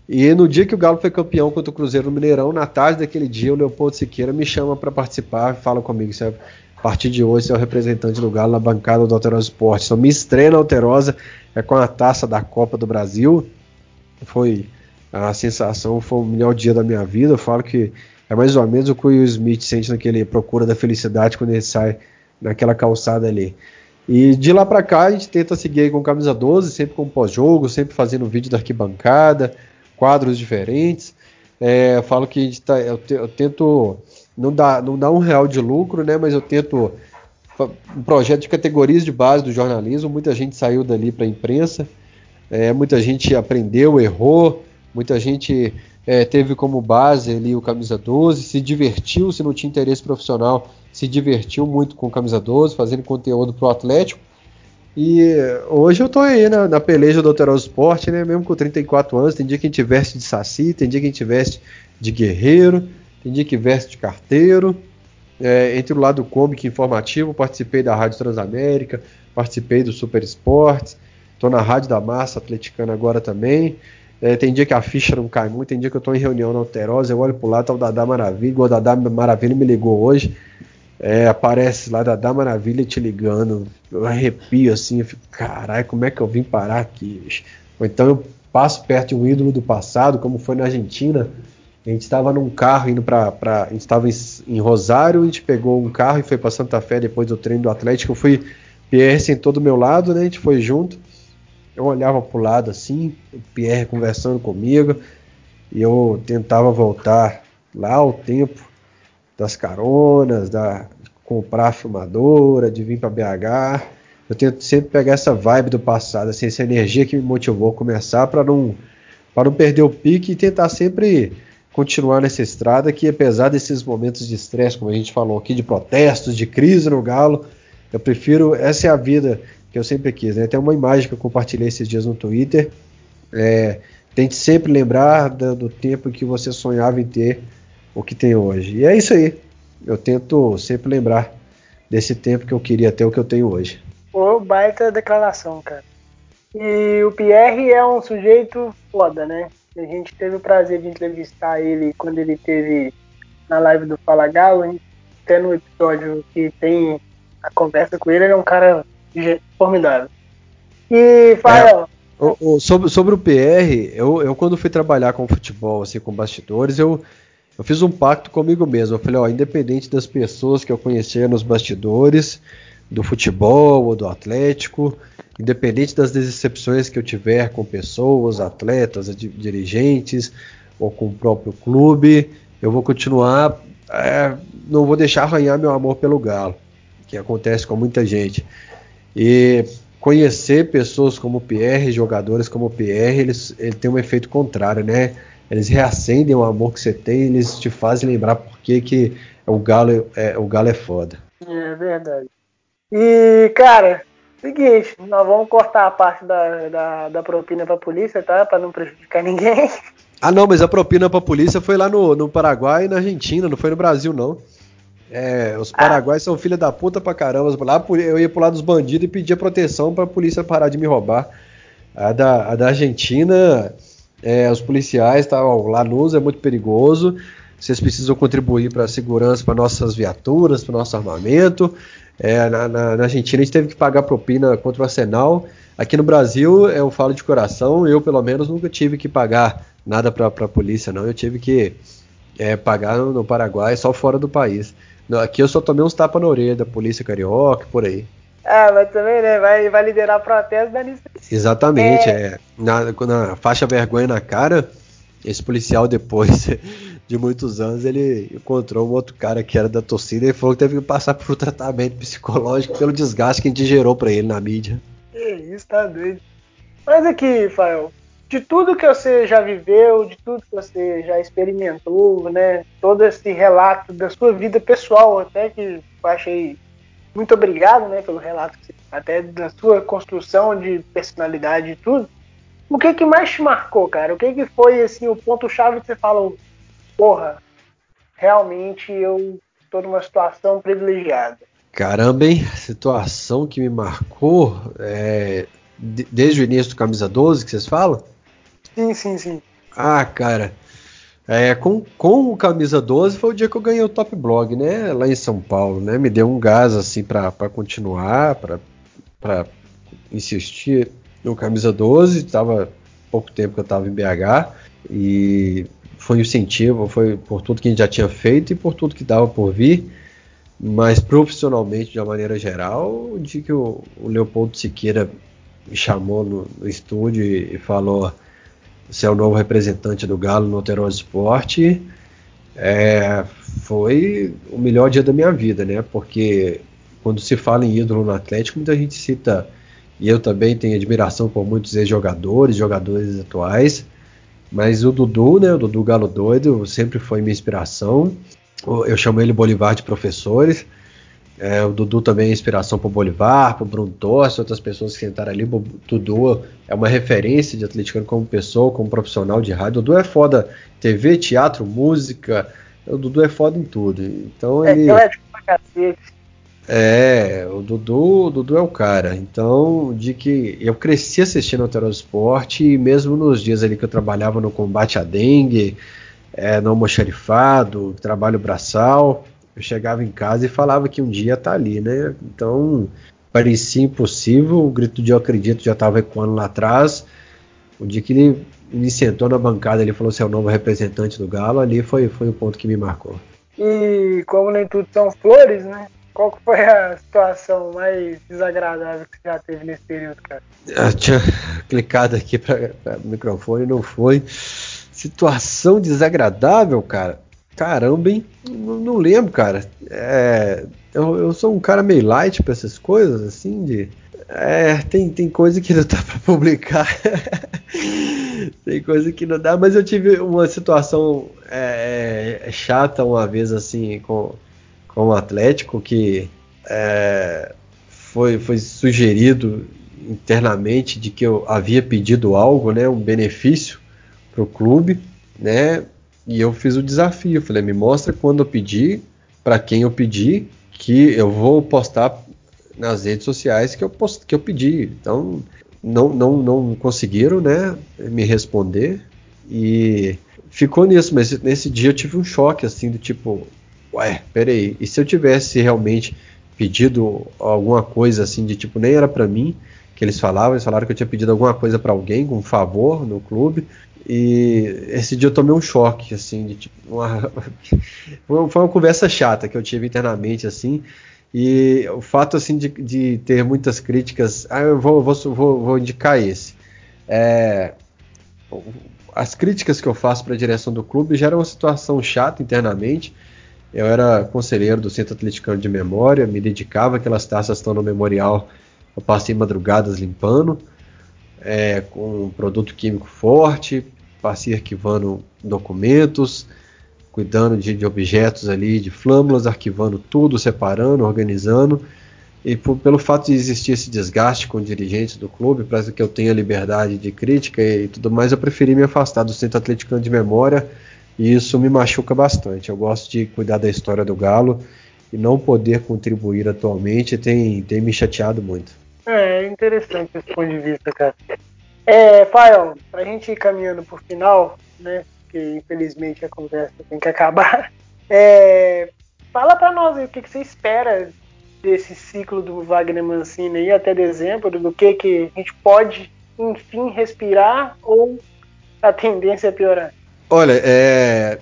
E no dia que o Galo foi campeão contra o Cruzeiro no Mineirão, na tarde daquele dia, o Leopoldo Siqueira me chama para participar, fala comigo, sabe? A partir de hoje, você é o representante do Galo na bancada do Alterosa Esporte. Então, me estreia na Alterosa é com a taça da Copa do Brasil. Foi a sensação, foi o melhor dia da minha vida. Eu falo que é mais ou menos o que o Will Smith sente naquele Procura da Felicidade quando ele sai naquela calçada ali. E de lá para cá a gente tenta seguir com camisa 12, sempre com pós-jogo, sempre fazendo vídeo da arquibancada, quadros diferentes. É, eu falo que tá, eu, te, eu, tento não dar, não dar um real de lucro, né? Mas eu tento um projeto de categorias de base do jornalismo. Muita gente saiu dali para a imprensa, é, muita gente aprendeu, errou, muita gente é, teve como base ali o camisa 12, se divertiu, se não tinha interesse profissional, se divertiu muito com o camisa 12, fazendo conteúdo para o Atlético. E hoje eu tô aí na, na peleja do Alteroso Esporte, né? Mesmo com 34 anos, tem dia que a gente veste de saci, tem dia que a gente veste de guerreiro, tem dia que veste de carteiro. É, entre o lado cômico e informativo, participei da Rádio Transamérica, participei do Super Esportes, tô na Rádio da Massa Atleticana agora também. É, tem dia que a ficha não cai muito, tem dia que eu tô em reunião na Alterosa, eu olho pro lado, tá o Dadá Maravilha, o Dadá Maravilha me ligou hoje. É, aparece lá da Dá Maravilha te ligando, eu arrepio assim, eu fico, caralho, como é que eu vim parar aqui? Bicho? Ou então eu passo perto de um ídolo do passado, como foi na Argentina, a gente estava num carro indo para. A gente estava em, Rosário, a gente pegou um carro e foi para Santa Fé depois do treino do Atlético. Eu fui, Pierre sentou do meu lado, né? A gente foi junto. Eu olhava pro lado assim, o Pierre conversando comigo, e eu tentava voltar lá ao tempo das caronas, da comprar a filmadora, de vir para BH. Eu tento sempre pegar essa vibe do passado, assim, essa energia que me motivou a começar para não para não perder o pique e tentar sempre continuar nessa estrada que apesar desses momentos de estresse, como a gente falou aqui, de protestos, de crise no Galo, eu prefiro essa é a vida que eu sempre quis. Né? Tem uma imagem que eu compartilhei esses dias no Twitter. É, tente sempre lembrar do, do tempo que você sonhava em ter o que tem hoje. E é isso aí. Eu tento sempre lembrar desse tempo que eu queria ter o que eu tenho hoje. Ô, baita declaração, cara. E o Pierre é um sujeito foda, né? A gente teve o prazer de entrevistar ele quando ele teve na live do Fala Galo, até no episódio que tem a conversa com ele, ele é um cara formidável. E, Fael, é. O, o, sobre, sobre o PR, eu, eu quando fui trabalhar com futebol, assim, com bastidores, eu, eu fiz um pacto comigo mesmo. Eu falei, ó, independente das pessoas que eu conhecia nos bastidores, do futebol ou do Atlético, independente das decepções que eu tiver com pessoas, atletas, dirigentes ou com o próprio clube, eu vou continuar, é, não vou deixar arranhar meu amor pelo Galo, que acontece com muita gente. E conhecer pessoas como o Pierre, jogadores como o Pierre, eles, ele tem um efeito contrário, né? eles reacendem o amor que você tem, eles te fazem lembrar por que, que o galo é, o galo é foda. É verdade. E, cara, seguinte, nós vamos cortar a parte da, da, da propina pra polícia, tá? Pra não prejudicar ninguém. Ah, não, mas a propina pra polícia foi lá no, no Paraguai e na Argentina, não foi no Brasil, não. É, os paraguaios ah. são filha da puta pra caramba. Lá eu ia pro lado dos bandidos e pedia proteção pra polícia parar de me roubar. A da, a da Argentina, é, os policiais estavam lá nos é muito perigoso. Vocês precisam contribuir para a segurança para nossas viaturas, para nosso armamento. É, na, na, na, Argentina a gente teve que pagar propina contra o Arsenal. Aqui no Brasil, eu falo de coração, eu pelo menos nunca tive que pagar nada para a polícia, não. Eu tive que é, pagar no, no, Paraguai, só fora do país. Aqui eu só tomei uns tapas na orelha da polícia carioca, por aí. Ah, mas também, né? Vai, vai liderar protesto da Exatamente, é. é. Na, na faixa vergonha na cara, esse policial depois de muitos anos ele encontrou um outro cara que era da torcida e falou que teve que passar por um tratamento psicológico pelo desgaste que gerou para ele na mídia. Que isso, tá doido. Mas aqui, Fael, de tudo que você já viveu, de tudo que você já experimentou, né? Todo esse relato da sua vida pessoal, até que eu achei muito obrigado, né, pelo relato, até da sua construção de personalidade e tudo. O que que mais te marcou, cara? O que que foi, assim, o ponto-chave que você falou? Porra, realmente eu tô numa situação privilegiada. Caramba, hein? Situação que me marcou é, desde o início do Camisa 12 que vocês falam? Sim, sim, sim. Ah, cara. É, com, com o Camisa 12 foi o dia que eu ganhei o Top Blog, né? Lá em São Paulo, né? Me deu um gás assim para continuar, para insistir no Camisa 12. Tava pouco tempo que eu tava em BH e foi incentivo, foi por tudo que a gente já tinha feito e por tudo que dava por vir. Mas profissionalmente, de uma maneira geral, o dia que o, o Leopoldo Siqueira me chamou no, no estúdio e, e falou você é o novo representante do Galo no Alterosa Esporte, é, foi o melhor dia da minha vida, né? Porque quando se fala em ídolo no Atlético, muita gente cita, e eu também tenho admiração por muitos ex-jogadores, jogadores atuais, mas o Dudu, né? O Dudu Galo Doido sempre foi minha inspiração. Eu chamo ele Bolivar de professores. É, o Dudu também é inspiração para o Bolivar, para o Bruno Torres, outras pessoas que sentaram ali. O Dudu é uma referência de atleticano como pessoa, como profissional de rádio. O Dudu é foda TV, teatro, música. O Dudu é foda em tudo. Então é, ele. É, é, o Dudu, o Dudu é o cara. Então, de que eu cresci assistindo o Esporte e mesmo nos dias ali que eu trabalhava no combate à dengue, é, no almoxarifado, trabalho braçal, eu chegava em casa e falava que um dia tá ali, né? Então parecia impossível. O grito de eu acredito já estava ecoando lá atrás. O dia que ele me sentou na bancada, ele falou: "Você é o novo representante do Galo". Ali foi foi o ponto que me marcou. E como nem tudo são flores, né? Qual foi a situação mais desagradável que você já teve nesse período, cara? Eu tinha clicado aqui para o microfone, não foi. Situação desagradável, cara. Caramba, hein? Não, não lembro, cara. É, eu, eu, sou um cara meio light pra essas coisas, assim, de. É, tem, tem coisa que não dá pra publicar. tem coisa que não dá, mas eu tive uma situação é, é, chata uma vez, assim, com, com o Atlético, que é, foi, foi sugerido internamente de que eu havia pedido algo, né, um benefício para o clube, né, e eu fiz o desafio, falei, me mostra quando eu pedir, para quem eu pedi, que eu vou postar nas redes sociais que eu, post, que eu pedi. Então, não, não, não conseguiram, né, me responder e ficou nisso, mas nesse dia eu tive um choque, assim, do tipo, ué, peraí, e se eu tivesse realmente pedido alguma coisa assim, de tipo, nem era para mim, que eles falavam, eles falaram que eu tinha pedido alguma coisa para alguém, com um favor no clube, e esse dia eu tomei um choque, assim, de tipo, uma... foi uma conversa chata que eu tive internamente, assim, e o fato, assim, de, de ter muitas críticas, ah, eu vou, vou, vou, vou indicar esse. É, as críticas que eu faço para a direção do clube geram uma situação chata internamente. Eu era conselheiro do Centro Atleticano de Memória, me dedicava, aquelas taças estão no memorial, eu passei madrugadas limpando é, com um produto químico forte, passei arquivando documentos, cuidando de, de, objetos ali, de flâmulas, arquivando tudo, separando, organizando. E por, pelo fato de existir esse desgaste com dirigentes do clube, para que eu tenha liberdade de crítica e tudo mais, eu preferi me afastar do Centro Atleticano de Memória e isso me machuca bastante. Eu gosto de cuidar da história do Galo e não poder contribuir atualmente tem, tem me chateado muito. É, interessante esse ponto de vista, cara. É, Fael, pra gente ir caminhando pro final, né? Que infelizmente a conversa tem que acabar. É, fala para nós aí, o que, que, você espera desse ciclo do Wagner Mancini aí até dezembro, do que, que a gente pode, enfim, respirar ou a tendência é piorar? Olha, é,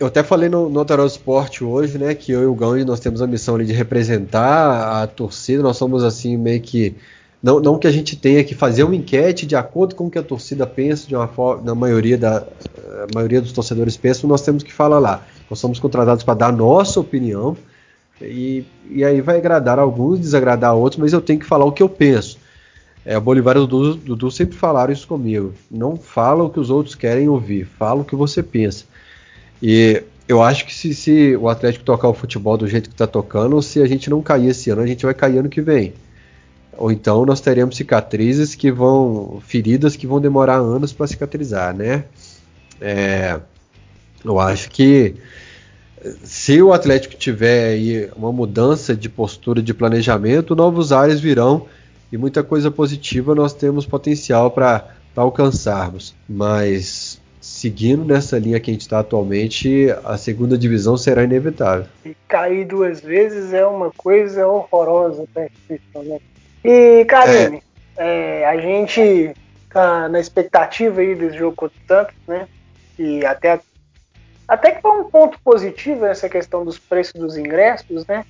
eu até falei no, no Sport hoje, né, que eu e o Gandhi nós temos a missão ali de representar a torcida, nós somos assim meio que não, não que a gente tenha que fazer uma enquete de acordo com o que a torcida pensa, de uma forma, na maioria da a maioria dos torcedores pensam, nós temos que falar lá. Nós somos contratados para dar nossa opinião e, e aí vai agradar alguns, desagradar outros, mas eu tenho que falar o que eu penso. É, o Bolivar e o Dudu, Dudu sempre falaram isso comigo. Não fala o que os outros querem ouvir, fala o que você pensa. E eu acho que se, se o Atlético tocar o futebol do jeito que está tocando, se a gente não cair esse ano, a gente vai cair ano que vem. Ou então nós teremos cicatrizes que vão. feridas que vão demorar anos para cicatrizar, né? É, Eu acho que se o Atlético tiver aí uma mudança de postura de planejamento, novos ares virão e muita coisa positiva nós temos potencial para alcançarmos. Mas seguindo nessa linha que a gente está atualmente, a segunda divisão será inevitável. E cair duas vezes é uma coisa horrorosa para a né? E, Karine, é. é, a gente tá na expectativa aí desse jogo contra o Santos, né? E até até que foi um ponto positivo essa questão dos preços dos ingressos, né?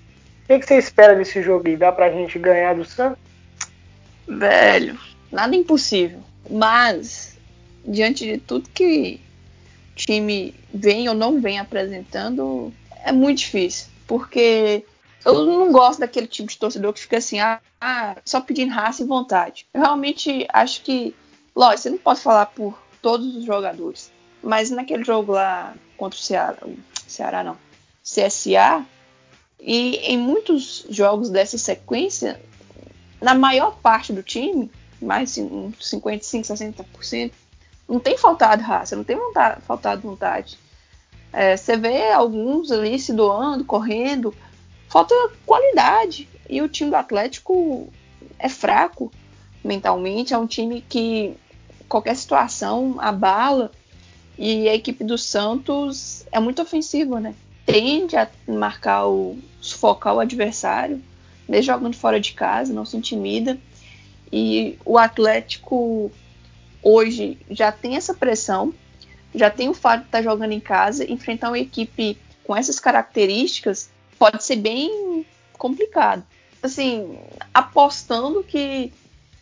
O que, que você espera desse jogo aí? Dá pra gente ganhar do Santos? Velho, nada impossível. Mas, diante de tudo que o time vem ou não vem apresentando, é muito difícil. Porque eu não gosto daquele tipo de torcedor que fica assim, ah, só pedindo raça e vontade. Eu realmente acho que, lógico, você não pode falar por todos os jogadores. Mas naquele jogo lá contra o Ceará, Ceará não, CSA, e em muitos jogos dessa sequência, na maior parte do time, mais de 55, 60%, não tem faltado raça, não tem vontade, faltado vontade. É, você vê alguns ali se doando, correndo, falta qualidade. E o time do Atlético é fraco mentalmente, é um time que qualquer situação abala. E a equipe do Santos é muito ofensiva, né? Tende a marcar o. sufocar o adversário, mesmo jogando fora de casa, não se intimida. E o Atlético hoje já tem essa pressão, já tem o fato de estar jogando em casa, enfrentar uma equipe com essas características pode ser bem complicado. Assim, apostando que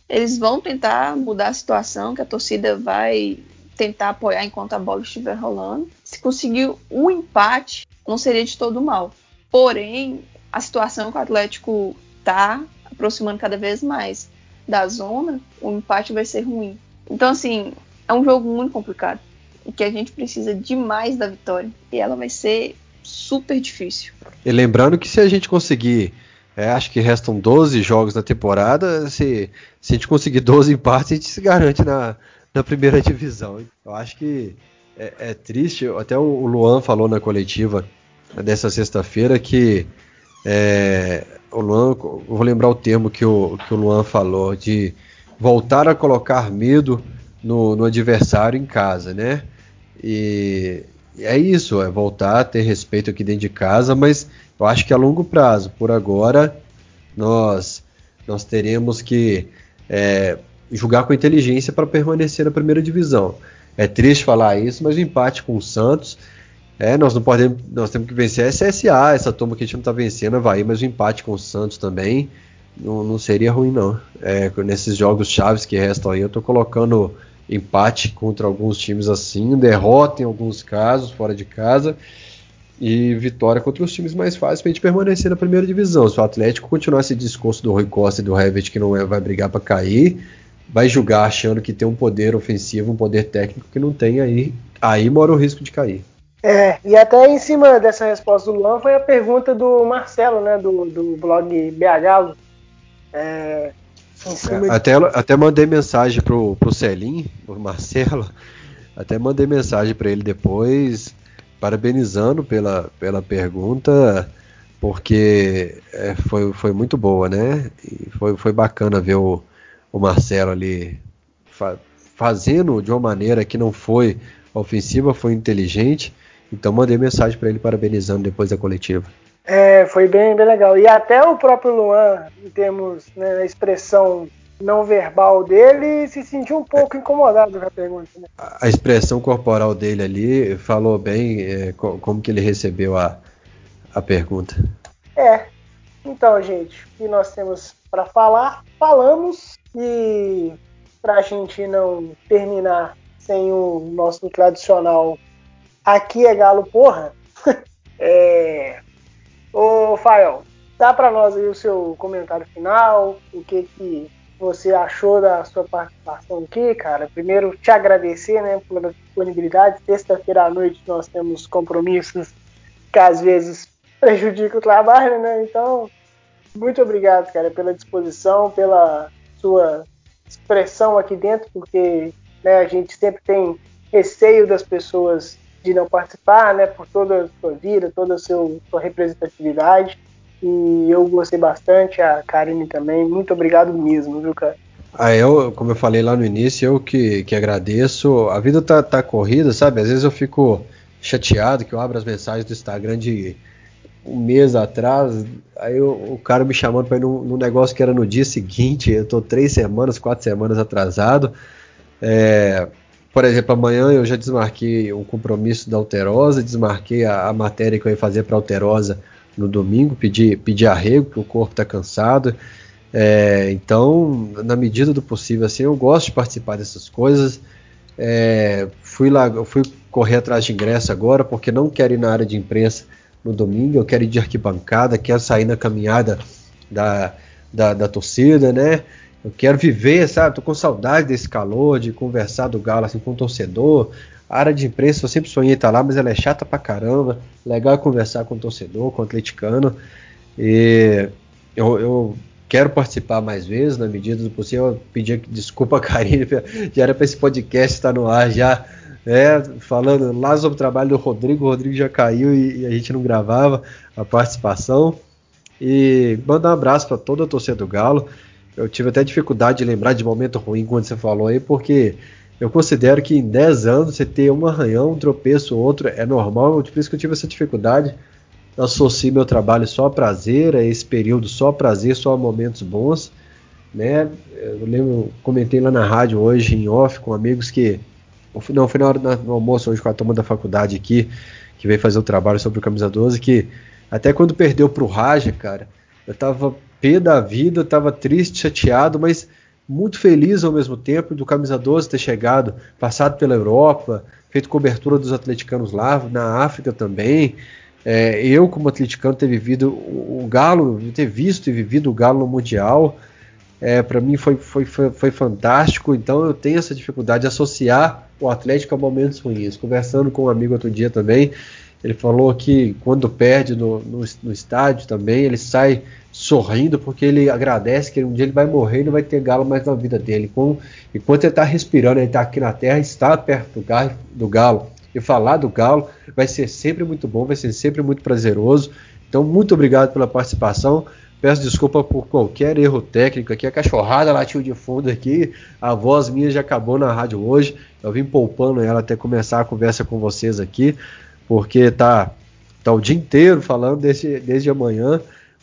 eles vão tentar mudar a situação, que a torcida vai tentar apoiar enquanto a bola estiver rolando. Se conseguir um empate, não seria de todo mal. Porém, a situação que o Atlético está aproximando cada vez mais da zona, o empate vai ser ruim. Então, assim, é um jogo muito complicado e que a gente precisa demais da vitória. E ela vai ser super difícil. E lembrando que se a gente conseguir, é, acho que restam 12 jogos na temporada, se, se a gente conseguir 12 empates, a gente se garante na, na primeira divisão. Eu acho que é, é triste, até o Luan falou na coletiva dessa sexta-feira que é, o Luan, vou lembrar o termo que o, que o Luan falou, de voltar a colocar medo no, no adversário em casa, né? E, e é isso, é voltar a ter respeito aqui dentro de casa, mas eu acho que a longo prazo, por agora, nós, nós teremos que é, jogar com inteligência para permanecer na primeira divisão. É triste falar isso, mas o empate com o Santos, é, nós não podemos, nós temos que vencer a SSA, essa turma que a gente não está vencendo, vai, mas o empate com o Santos também não, não seria ruim não. É, nesses jogos chaves que restam aí, eu estou colocando empate contra alguns times assim, derrota em alguns casos fora de casa e vitória contra os times mais fáceis para a gente permanecer na primeira divisão. Se o Atlético continuar esse discurso do Rui Costa e do Herbert que não é, vai brigar para cair, vai julgar achando que tem um poder ofensivo, um poder técnico que não tem, aí, aí mora o risco de cair. É, e até em cima dessa resposta do Luan foi a pergunta do Marcelo, né, do, do blog BH. É, de... até, até mandei mensagem pro, pro Celim, pro Marcelo, até mandei mensagem para ele depois, parabenizando pela, pela pergunta, porque é, foi, foi muito boa, né? E foi, foi bacana ver o, o Marcelo ali fa fazendo de uma maneira que não foi ofensiva, foi inteligente. Então mandei mensagem para ele parabenizando depois da coletiva. É, foi bem, bem legal. E até o próprio Luan, em termos né, na expressão não verbal dele, se sentiu um pouco incomodado com a pergunta. Né? A expressão corporal dele ali falou bem é, como que ele recebeu a, a pergunta. É. Então, gente, o que nós temos para falar, falamos. E para a gente não terminar sem o nosso tradicional aqui é galo porra, é... Ô Fael, dá para nós aí o seu comentário final, o que que você achou da sua participação aqui, cara. Primeiro, te agradecer, né, pela disponibilidade. Sexta-feira à noite nós temos compromissos que às vezes prejudicam o trabalho, né? Então, muito obrigado, cara, pela disposição, pela sua expressão aqui dentro, porque né, a gente sempre tem receio das pessoas de não participar, né, por toda a sua vida, toda a sua representatividade. E eu gostei bastante, a Karine também. Muito obrigado mesmo, viu, cara? Ah, eu, como eu falei lá no início, eu que, que agradeço. A vida tá, tá corrida, sabe? Às vezes eu fico chateado que eu abro as mensagens do Instagram de um mês atrás, aí o, o cara me chamando para ir num, num, negócio que era no dia seguinte, eu tô três semanas, quatro semanas atrasado. É, por exemplo, amanhã eu já desmarquei o compromisso da Alterosa, desmarquei a, a matéria que eu ia fazer para Alterosa no domingo, pedi, pedi arrego, porque o corpo está cansado. É, então, na medida do possível, assim, eu gosto de participar dessas coisas. É, fui lá, fui correr atrás de ingresso agora, porque não quero ir na área de imprensa no domingo, eu quero ir de arquibancada, quero sair na caminhada da, da, da torcida, né? Eu quero viver, sabe? Tô com saudade desse calor, de conversar do Galo assim com o torcedor. A área de imprensa eu sempre sonhei estar lá, mas ela é chata pra caramba. Legal conversar com o torcedor, com o atleticano. E eu, eu quero participar mais vezes, na medida do possível. Eu pedi desculpa Karine, já era para esse podcast estar no ar já, né, falando lá sobre o trabalho do Rodrigo. O Rodrigo já caiu e, e a gente não gravava a participação. E mandar um abraço para toda a torcida do Galo. Eu tive até dificuldade de lembrar de momento ruim quando você falou aí, porque eu considero que em 10 anos você ter um arranhão, um tropeço, outro é normal. Por isso que eu tive essa dificuldade associo meu trabalho só a prazer, a esse período só a prazer, só a momentos bons, né? Eu lembro, comentei lá na rádio hoje em off com amigos que não foi na hora do almoço hoje com a turma da faculdade aqui que veio fazer o trabalho sobre o camisa 12 que até quando perdeu pro Raja, cara, eu tava pé da vida, eu tava triste, chateado, mas muito feliz ao mesmo tempo do camisa 12 ter chegado, passado pela Europa, feito cobertura dos atleticanos lá, na África também, é, eu, como atleticano, ter vivido o, Galo, ter visto e vivido o Galo no Mundial, é, para mim foi, foi, foi, foi, fantástico. Então eu tenho essa dificuldade de associar o Atlético a momentos ruins. Conversando com um amigo outro dia também, ele falou que quando perde no, no, no estádio também, ele sai sorrindo porque ele agradece que um dia ele vai morrer e não vai ter galo mais na vida dele. Com, enquanto ele está respirando, ele está aqui na terra, está perto do galo, do galo e falar do Galo. Vai ser sempre muito bom, vai ser sempre muito prazeroso. Então, muito obrigado pela participação. Peço desculpa por qualquer erro técnico aqui. A cachorrada latiu de fundo aqui. A voz minha já acabou na rádio hoje. Eu vim poupando ela até começar a conversa com vocês aqui, porque tá, tá o dia inteiro falando desde, desde amanhã.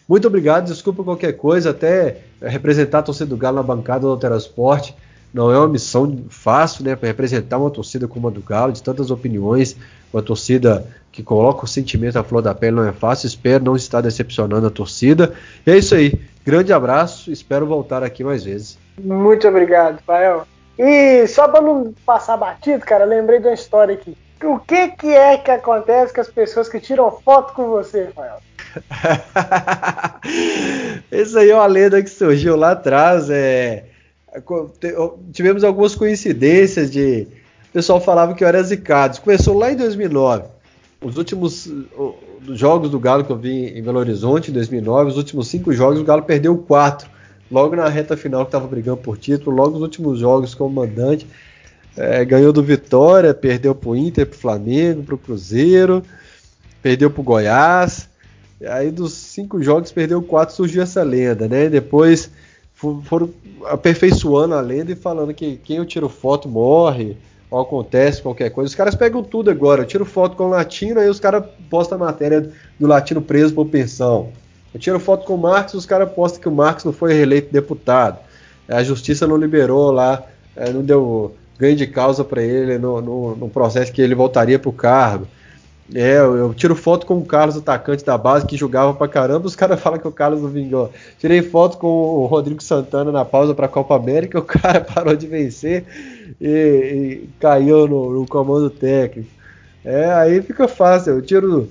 Muito obrigado, desculpa qualquer coisa, até representar a torcida do Galo na bancada do Alterasport. Não é uma missão fácil, né, para representar uma torcida como a do Galo, de tantas opiniões, uma torcida que coloca o sentimento à flor da pele não é fácil. Espero não estar decepcionando a torcida. E é isso aí. Grande abraço. Espero voltar aqui mais vezes. Muito obrigado, Fael. E só para não passar batido, cara, lembrei de uma história aqui. O que, que é que acontece com as pessoas que tiram foto com você, Fael? Isso aí é uma lenda que surgiu lá atrás. É tivemos algumas coincidências de. O pessoal falava que eu era zicado. Começou lá em 2009. Os últimos jogos do Galo que eu vi em Belo Horizonte em 2009, os últimos cinco jogos, o Galo perdeu quatro. Logo na reta final que estava brigando por título, logo nos últimos jogos como mandante, é, ganhou do Vitória, perdeu para o Inter, para o Flamengo, para o Cruzeiro, perdeu para o Goiás. Aí dos cinco jogos perdeu quatro, surgiu essa lenda, né? Depois foram aperfeiçoando a lenda e falando que quem eu tiro foto morre, ou acontece qualquer coisa. Os caras pegam tudo agora. Eu tiro foto com o Latino, aí os caras postam a matéria do Latino preso por pensão. Eu tiro foto com o Marx, os caras postam que o Marx não foi reeleito deputado. A justiça não liberou lá, é, não deu ganho de causa para ele no, no, no, processo que ele voltaria para o cargo. É, eu, tiro foto com o Carlos, atacante da base, que jogava pra caramba, os caras falam que o Carlos não vingou. Tirei foto com o Rodrigo Santana na pausa pra Copa América, o cara parou de vencer e, e caiu no, no, comando técnico. É, aí fica fácil, eu tiro,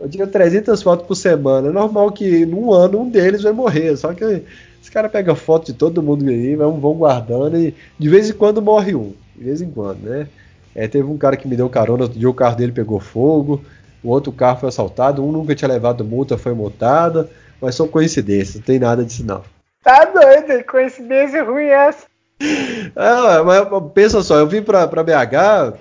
eu tiro 300 fotos por semana. É normal que num ano um deles vai morrer, só que os caras pegam foto de todo mundo aí, vão guardando e de vez em quando morre um, de vez em quando, né? É, teve um cara que me deu carona, outro dia o carro dele pegou fogo, o outro carro foi assaltado, um nunca tinha levado multa, foi multada, mas são coincidências, não tem nada disso não. Tá doido, coincidência ruim essa. Ah, mas pensa só, eu vim pra, pra BH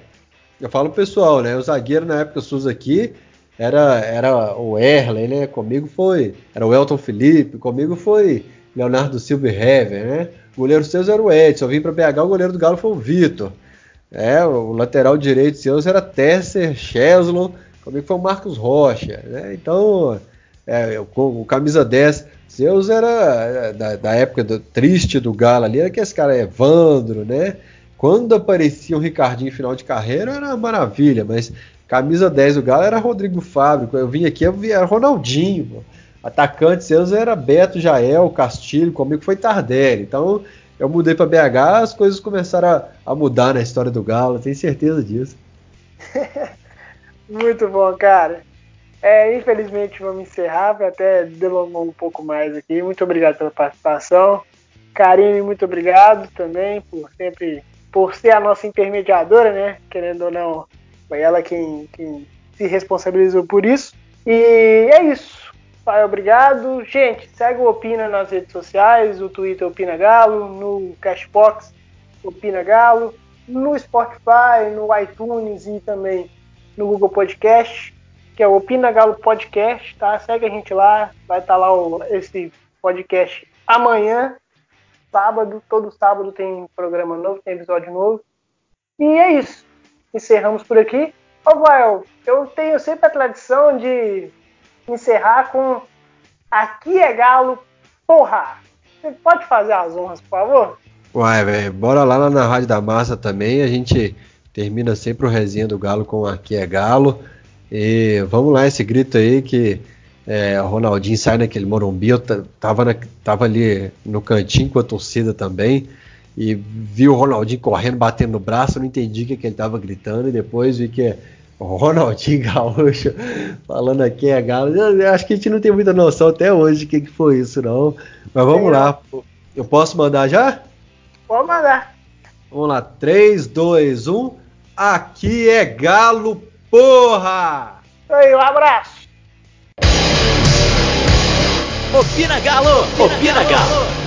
eu falo pessoal, né? O zagueiro na época SUS aqui era, era o Erley, né? Comigo foi. Era o Elton Felipe, comigo foi Leonardo Silva Hever, né? O goleiro seus era o Edson. Eu vim para BH, o goleiro do Galo foi o Vitor. É, o lateral direito seus era Tesser, Cheslon, comigo foi o Marcos Rocha, né? Então, é, o, o camisa 10 seus era é, da, da, época do, triste do Galo ali, era que esse cara Evandro, né? Quando aparecia um Ricardinho final de carreira era uma maravilha, mas camisa 10 do Galo era Rodrigo Fábrico. Eu vim aqui, eu vi, era Ronaldinho. Pô. Atacante seus era Beto Jael, Castilho, comigo foi Tardelli. Então eu mudei para BH, as coisas começaram a, a, mudar na história do Galo, tenho certeza disso. Muito bom, cara. É, infelizmente vamos encerrar, até delongou um pouco mais aqui. Muito obrigado pela participação. Karine, muito obrigado também por sempre por ser a nossa intermediadora, né? Querendo ou não, foi ela quem, quem se responsabilizou por isso. E é isso. Pai, obrigado. Gente, segue o Opina nas redes sociais, o Twitter Opina Galo, no Cashbox Opina Galo, no Spotify, no iTunes e também no Google Podcast, que é o Opina Galo Podcast, tá? Segue a gente lá, vai estar tá lá o, esse podcast amanhã, sábado, todo sábado tem programa novo, tem episódio novo. E é isso. Encerramos por aqui. Ô, Vael, eu tenho sempre a tradição de encerrar com Aqui é Galo, porra! Você pode fazer as honras, por favor? Uai, velho, bora lá na Rádio da Massa também. A gente termina sempre o resenha do Galo com Aqui é Galo. E vamos lá, esse grito aí que é, o Ronaldinho sai naquele Morumbi. Eu tava, na, tava ali no cantinho com a torcida também. E vi o Ronaldinho correndo, batendo no braço. Não entendi o que, que ele tava gritando. E depois vi que Ronaldinho Gaúcho falando aqui é Galo. Eu acho que a gente não tem muita noção até hoje de que, que foi isso, não. Mas vamos lá. Eu posso mandar já? Pode mandar. Vamos lá. 3, 2, 1. Aqui é Galo, porra! Aí, um abraço. Opina Galo! Opina, Opina Galo. Galo.